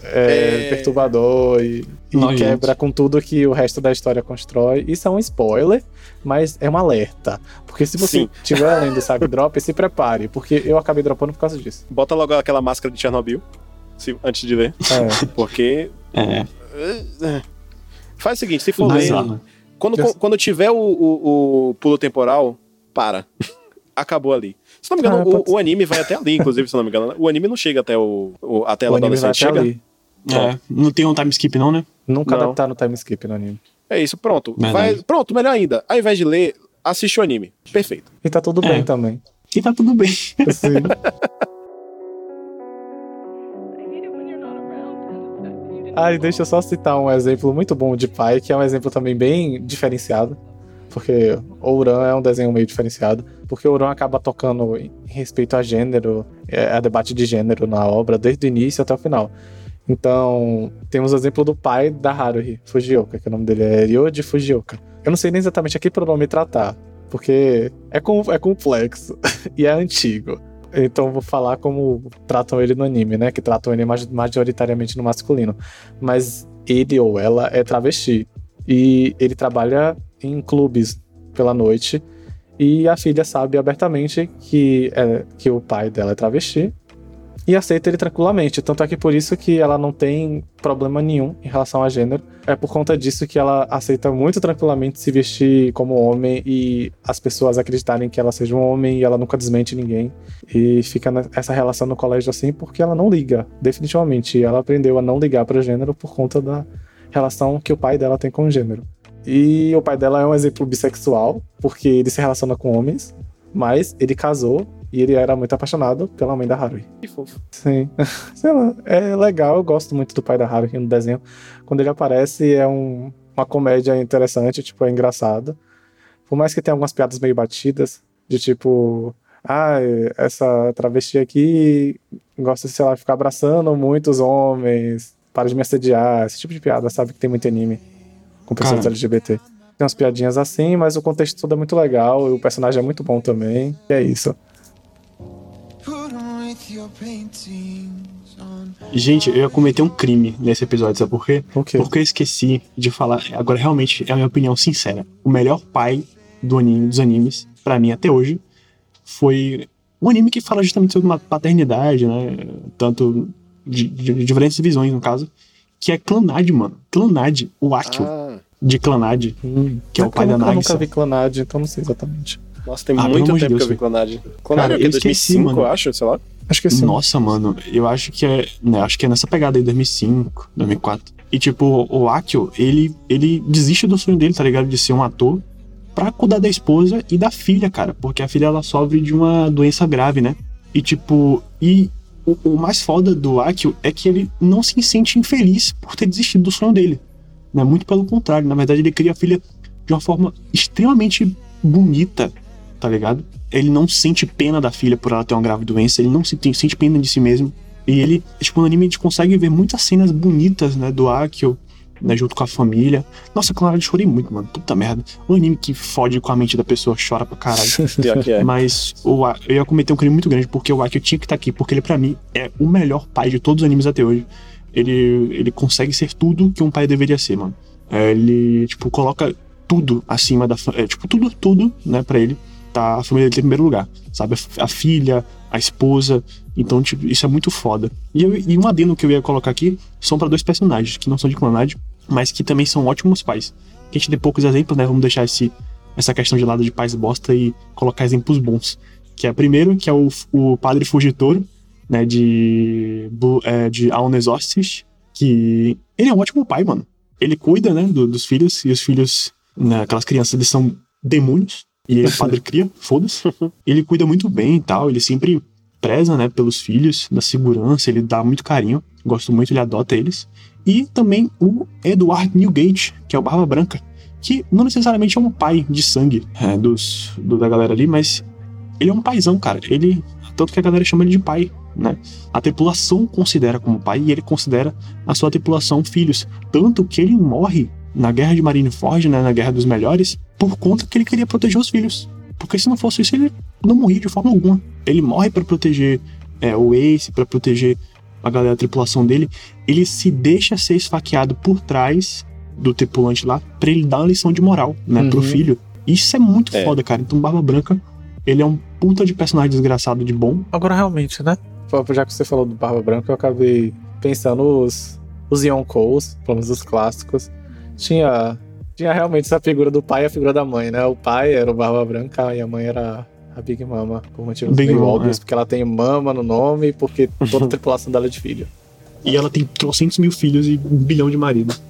é, É. perturbador e, e quebra com tudo que o resto da história constrói. Isso é um spoiler, mas é um alerta. Porque se você estiver além do Sag Drop, se prepare, porque eu acabei dropando por causa disso. Bota logo aquela máscara de Chernobyl, se- antes de ver. É. Porque. é, Faz o seguinte, se for ler. Quando, quando tiver o, o, o pulo temporal, para. Acabou ali. Se não me engano, Ah, o, o anime vai até ali, inclusive, se não me engano. O anime não chega até o, o até O ela anime vai adolescente. até Chega? ali. é, não tem um time skip não, né? Nunca Não. adaptaram o time skip no anime. É isso, pronto. Vai, pronto, melhor ainda. Ao invés de ler, assiste o anime. Perfeito. E tá tudo É. bem também. E tá tudo bem. Sim. Ah, e deixa eu só citar um exemplo muito bom de pai, que é um exemplo também bem diferenciado. Porque Ouran é um desenho meio diferenciado. Porque Ouran acaba tocando em respeito a gênero, é, a debate de gênero na obra, desde o início até o final. Então, temos o exemplo do pai da Haruhi, Fujioka, que o nome dele é Ryoji Fujioka. Eu não sei nem exatamente a que pronome tratar, porque é, com- é complexo e é antigo. Então vou falar como tratam ele no anime, né? Que tratam ele maj- majoritariamente no masculino. Mas ele ou ela é travesti. E ele trabalha em clubes pela noite. E a filha sabe abertamente que, é, que o pai dela é travesti. E aceita ele tranquilamente. Tanto é que por isso que ela não tem problema nenhum em relação a gênero. É por conta disso que ela aceita muito tranquilamente se vestir como homem e as pessoas acreditarem que ela seja um homem e ela nunca desmente ninguém. E fica nessa relação no colégio assim porque ela não liga, definitivamente. Ela aprendeu a não ligar para gênero por conta da relação que o pai dela tem com o gênero. E o pai dela é um exemplo bissexual, porque ele se relaciona com homens, mas ele casou e ele era muito apaixonado pela mãe da Haruhi. Que fofo. Sim. Sei lá, é legal, eu gosto muito do pai da Haruhi no desenho. Quando ele aparece, é um- uma comédia interessante, tipo, é engraçado. Por mais que tenha algumas piadas meio batidas, de tipo, ah, essa travesti aqui gosta, sei lá, de ficar abraçando muitos homens, para de me assediar, esse tipo de piada, sabe, que tem muito anime com pessoas Cara. LGBT. Tem umas piadinhas assim, mas o contexto todo é muito legal, e o personagem é muito bom também, e é isso. Gente, eu ia cometer um crime nesse episódio, sabe por quê? O quê? Porque eu esqueci de falar. Agora, realmente, é a minha opinião sincera. O melhor pai do anime, dos animes, pra mim até hoje, foi um anime que fala justamente sobre uma paternidade, né? Tanto de, de- de diferentes visões, no caso. Que é Clanad, mano. Clanad, o Akio Ah, de Clanad, Hum, que é o eu pai da nunca- Eu Nagisa. nunca vi Clanad, então não sei exatamente. Nossa, tem Ah, muito amor de tempo Deus, que eu vi Clonade. Clonade Cara, é o quê? eu esqueci, 2005, mano. eu acho, sei lá. Acho que sim. Nossa, mano, eu acho que é. Né, acho que é nessa pegada aí, 2005, 2004. E, tipo, o Akio, ele, ele desiste do sonho dele, tá ligado? De ser um ator pra cuidar da esposa e da filha, cara. Porque a filha, ela sofre de uma doença grave, né? E, tipo, e o, o mais foda do Akio é que ele não se sente infeliz por ter desistido do sonho dele. Né? Muito pelo contrário. Na verdade, ele cria a filha de uma forma extremamente bonita, tá ligado? Ele não sente pena da filha por ela ter uma grave doença, ele não se tem- sente pena de si mesmo. E ele, tipo, no anime a gente consegue ver muitas cenas bonitas, né, do Akio, né, junto com a família. Nossa, claro, eu chorei muito, mano. Puta merda. Um anime que fode com a mente da pessoa, chora pra caralho. É. Mas o, eu ia cometer um crime muito grande, porque o Akio tinha que estar aqui, porque ele, pra mim, é o melhor pai de todos os animes até hoje. ele, ele consegue ser tudo que um pai deveria ser, mano. É, ele, tipo, coloca tudo acima da. É, tipo, tudo, tudo, né, pra ele. Tá a família dele em primeiro lugar. Sabe? A, a filha, a esposa. Então, tipo, isso é muito foda. E, eu- e um adendo que eu ia colocar aqui são pra dois personagens que não são de clonagem, mas que também são ótimos pais. Que a gente tem poucos exemplos, né? Vamos deixar esse, essa questão de lado de pais bosta e colocar exemplos bons. Que é primeiro, que é o, o padre Fugitor, né? De, é, de que ele é um ótimo pai, mano. Ele cuida, né, do- dos filhos, e os filhos, né, aquelas crianças, eles são demônios, e ele, o padre cria, foda-se. Ele cuida muito bem e tal, ele sempre preza, né, pelos filhos, da segurança, ele dá muito carinho, gosto muito, ele adota eles. E também o Edward Newgate, que é o Barba Branca, que não necessariamente é um pai de sangue é, dos, do- da galera ali, mas ele é um paizão, cara. Ele, tanto que a galera chama ele de pai, né? A tripulação considera como pai e ele considera a sua tripulação filhos. Tanto que ele morre na guerra de Marineford, né, na guerra dos melhores, por conta que ele queria proteger os filhos. Porque se não fosse isso, ele não morria de forma alguma. Ele morre pra proteger é, o Ace, pra proteger a galera da tripulação dele. Ele se deixa ser esfaqueado por trás do tripulante lá pra ele dar uma lição de moral, né, pro Uhum. filho. Isso é muito É. foda, cara. Então, Barba Branca, ele é um puta de personagem desgraçado de bom. Agora, realmente, né? Já que você falou do Barba Branca, eu acabei pensando os, os Yonkous, pelo menos os clássicos. Tinha, tinha realmente essa figura do pai e a figura da mãe, né? O pai era o Barba Branca e a mãe era a Big Mama, por motivos Big meio Mama, óbvios, é. porque ela tem mama no nome e porque toda a tripulação dela é de filho. E ela tem trocentos mil filhos e um bilhão de maridos.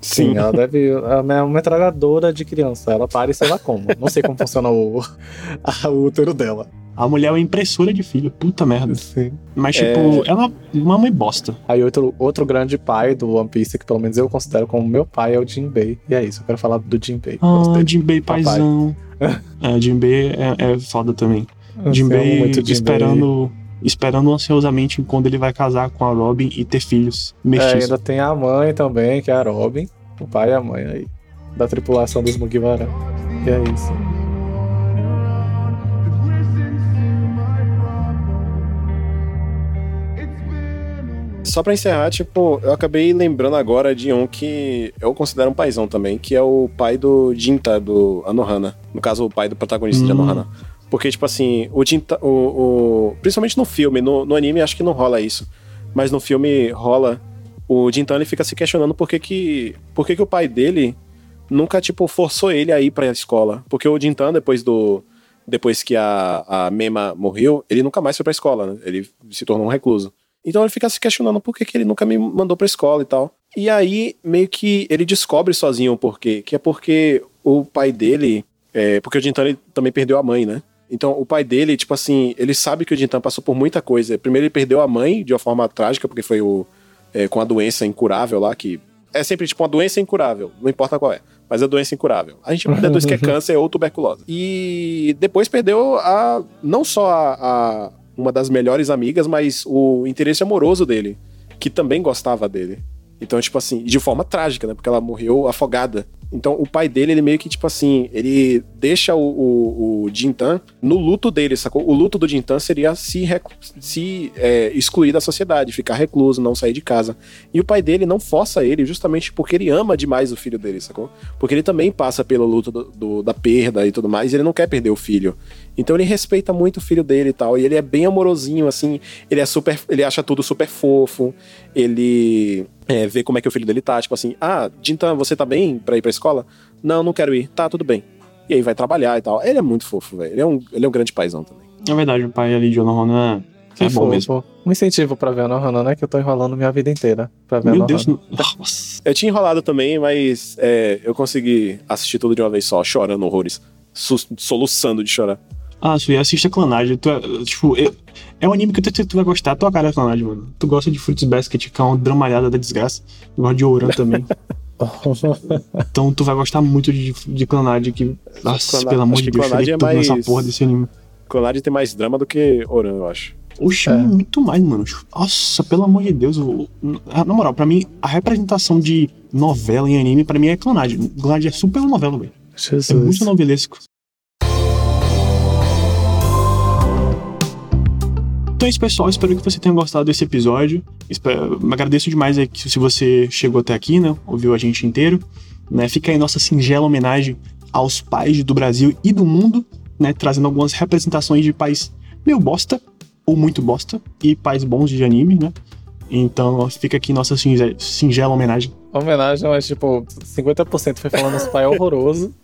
Sim, ela deve. Ela é uma metralhadora de criança. Ela para e sei lá como. Não sei como funciona o, a- o útero dela. A mulher é uma impressora de filho, puta merda. Sim. Mas, tipo, É. ela é uma mãe bosta. Aí outro, outro grande pai do One Piece, que pelo menos eu considero como meu pai, é o Jinbei. E é isso, eu quero falar do Jinbei. Ah. Jinbei paizão. é, Jinbei é, é foda também. Eu Jinbei muito Jinbei. esperando, esperando ansiosamente quando ele vai casar com a Robin e ter filhos É, mestiços. ainda tem a mãe também, que é a Robin. O pai e a mãe aí. Da tripulação dos Mugiwara. E é isso. Só pra encerrar, tipo, eu acabei lembrando agora de um que eu considero um paizão também, que é o pai do Jinta, do Anohana. No caso, o pai do protagonista de Hum. Anohana. Porque, tipo assim, o Jinta. O, o- principalmente no filme, no, no anime acho que não rola isso. Mas no filme rola. O Jintan ele fica se questionando por que, que, por que, que o pai dele nunca, tipo, forçou ele a ir pra escola. Porque o Jintan, depois do. Depois que a, a Mema morreu, ele nunca mais foi pra escola, né? Ele se tornou um recluso. Então ele fica se questionando por que, que ele nunca me mandou pra escola e tal. E aí, meio que ele descobre sozinho o porquê. Que é porque o pai dele. É, porque o Jintan ele também perdeu a mãe, né? Então, o pai dele, tipo assim, ele sabe que o Jintan passou por muita coisa. Primeiro, ele perdeu a mãe de uma forma trágica, porque foi o. é, com a doença incurável lá, que. É sempre tipo uma doença incurável, não importa qual é, mas é doença incurável. A gente deduz que é câncer ou tuberculose. E depois perdeu a. não só a, a- uma das melhores amigas, mas o interesse amoroso dele, que também gostava dele. Então, tipo assim, de forma trágica, né? Porque ela morreu afogada. Então, o pai dele, ele meio que, tipo assim, ele deixa o, o, o Jintan no luto dele, sacou? O luto do Jintan seria se, se é, excluir da sociedade, ficar recluso, não sair de casa. E o pai dele não força ele justamente porque ele ama demais o filho dele, sacou? Porque ele também passa pelo luto do- do- da perda e tudo mais, e ele não quer perder o filho. Então ele respeita muito o filho dele e tal, e ele é bem amorosinho, assim, ele é super, ele acha tudo super fofo, ele é, vê como é que o filho dele tá, tipo assim, ah, Jintan, você tá bem pra ir pra escola? Não, não quero ir, tá, tudo bem. E aí vai trabalhar e tal. Ele é muito fofo, velho, ele, é um, ele é um grande paizão também. É verdade, o pai ali de Onohana é, é bom mesmo. Um incentivo pra ver a Nohana, né? Que eu tô enrolando minha vida inteira pra ver a Meu. Deus, nossa. Eu tinha enrolado também, mas é, eu consegui assistir tudo de uma vez só, chorando horrores. Soluçando de chorar. Ah, Sui, assista Clanage. Tu é, tipo, é, é um anime que eu que tu vai gostar. Tua cara é Clanage, mano. Tu gosta de Fruits Basket, que é uma dramalhada da desgraça. Tu gosta de Ouran também. Então tu vai gostar muito de, de Clanage, que. Nossa, pelo amor de que Deus, chorei é tanto nessa mais- porra desse anime. Clonade tem mais drama do que Oran, eu acho. Oxi, É. muito mais, mano. Nossa, pelo amor de Deus. o- Na moral, pra mim, a representação de novela em anime, pra mim, é Clanage. Clanage é super novela, velho. É muito novelesco. Então é isso, pessoal. Espero que você tenha gostado desse episódio. Espero... Agradeço demais se você chegou até aqui, né? Ouviu a gente inteiro. Né? Fica aí nossa singela homenagem aos pais do Brasil e do mundo, né? Trazendo algumas representações de pais meio bosta ou muito bosta e pais bons de anime, né? Então fica aqui nossa singe- singela homenagem. Homenagem, mas tipo, 50% foi falando os pai horroroso.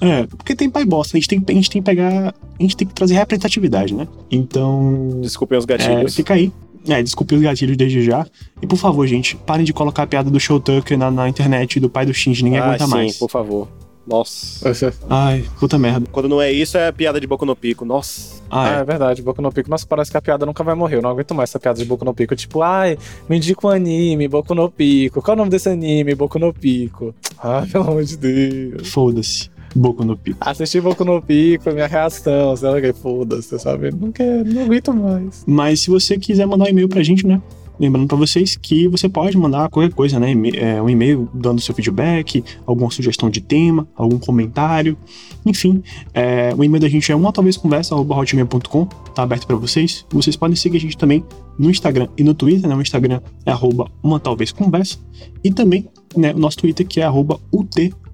É, porque tem pai bosta, a gente tem, a gente tem que pegar. A gente tem que trazer representatividade, né? Então. Desculpem os É, gatilhos. fica aí. É, desculpe os gatilhos desde já. E por favor, gente, parem de colocar a piada do Show Tucker na, na internet do pai do Shinji, ninguém ah, aguenta sim, mais. por favor. Nossa. Ai, puta merda. Quando não é isso, é piada de boca no pico. Nossa. Ah, Ai, é verdade, Boku no Pico. Nossa, parece que a piada nunca vai morrer. Eu não aguento mais essa piada de Boku no Pico. Tipo, ai, me indica um anime, Boku no Pico. Qual é o nome desse anime, Boku no Pico? Ai, pelo amor de Deus. foda-se. Boco no pico. Assisti Boku no Pico, minha reação. Sei lá que foda-se, sabe? Não quero, não aguento mais. Mas se você quiser mandar um e-mail pra gente, né? Lembrando pra vocês que você pode mandar qualquer coisa, né? É, um e-mail dando seu feedback, alguma sugestão de tema, algum comentário. Enfim, é, o e-mail da gente é uma talvez conversa.hotmail.com, tá aberto pra vocês. Vocês podem seguir a gente também no Instagram e no Twitter, né? O Instagram é arroba uma talvez conversa. E também, né, o nosso Twitter que é arroba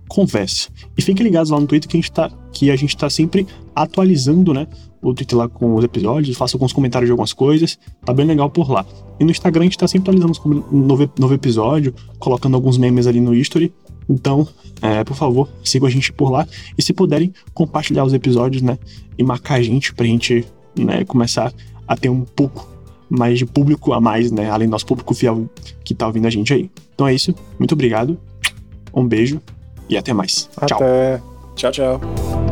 utconversa. E fiquem ligados lá no Twitter que a gente tá, que a gente tá sempre atualizando, né? O Twitter lá com os episódios, faço alguns comentários de algumas coisas, tá bem legal por lá. E no Instagram a gente tá sempre atualizando um novo, novo episódio, colocando alguns memes ali no history. Então, é, por favor, sigam a gente por lá. E se puderem, compartilhar os episódios, né? E marcar a gente pra gente né, começar a ter um pouco mais de público a mais, né? Além do nosso público fiel que tá ouvindo a gente aí. Então é isso. Muito obrigado. Um beijo e até mais. Tchau. Até. Tchau, tchau.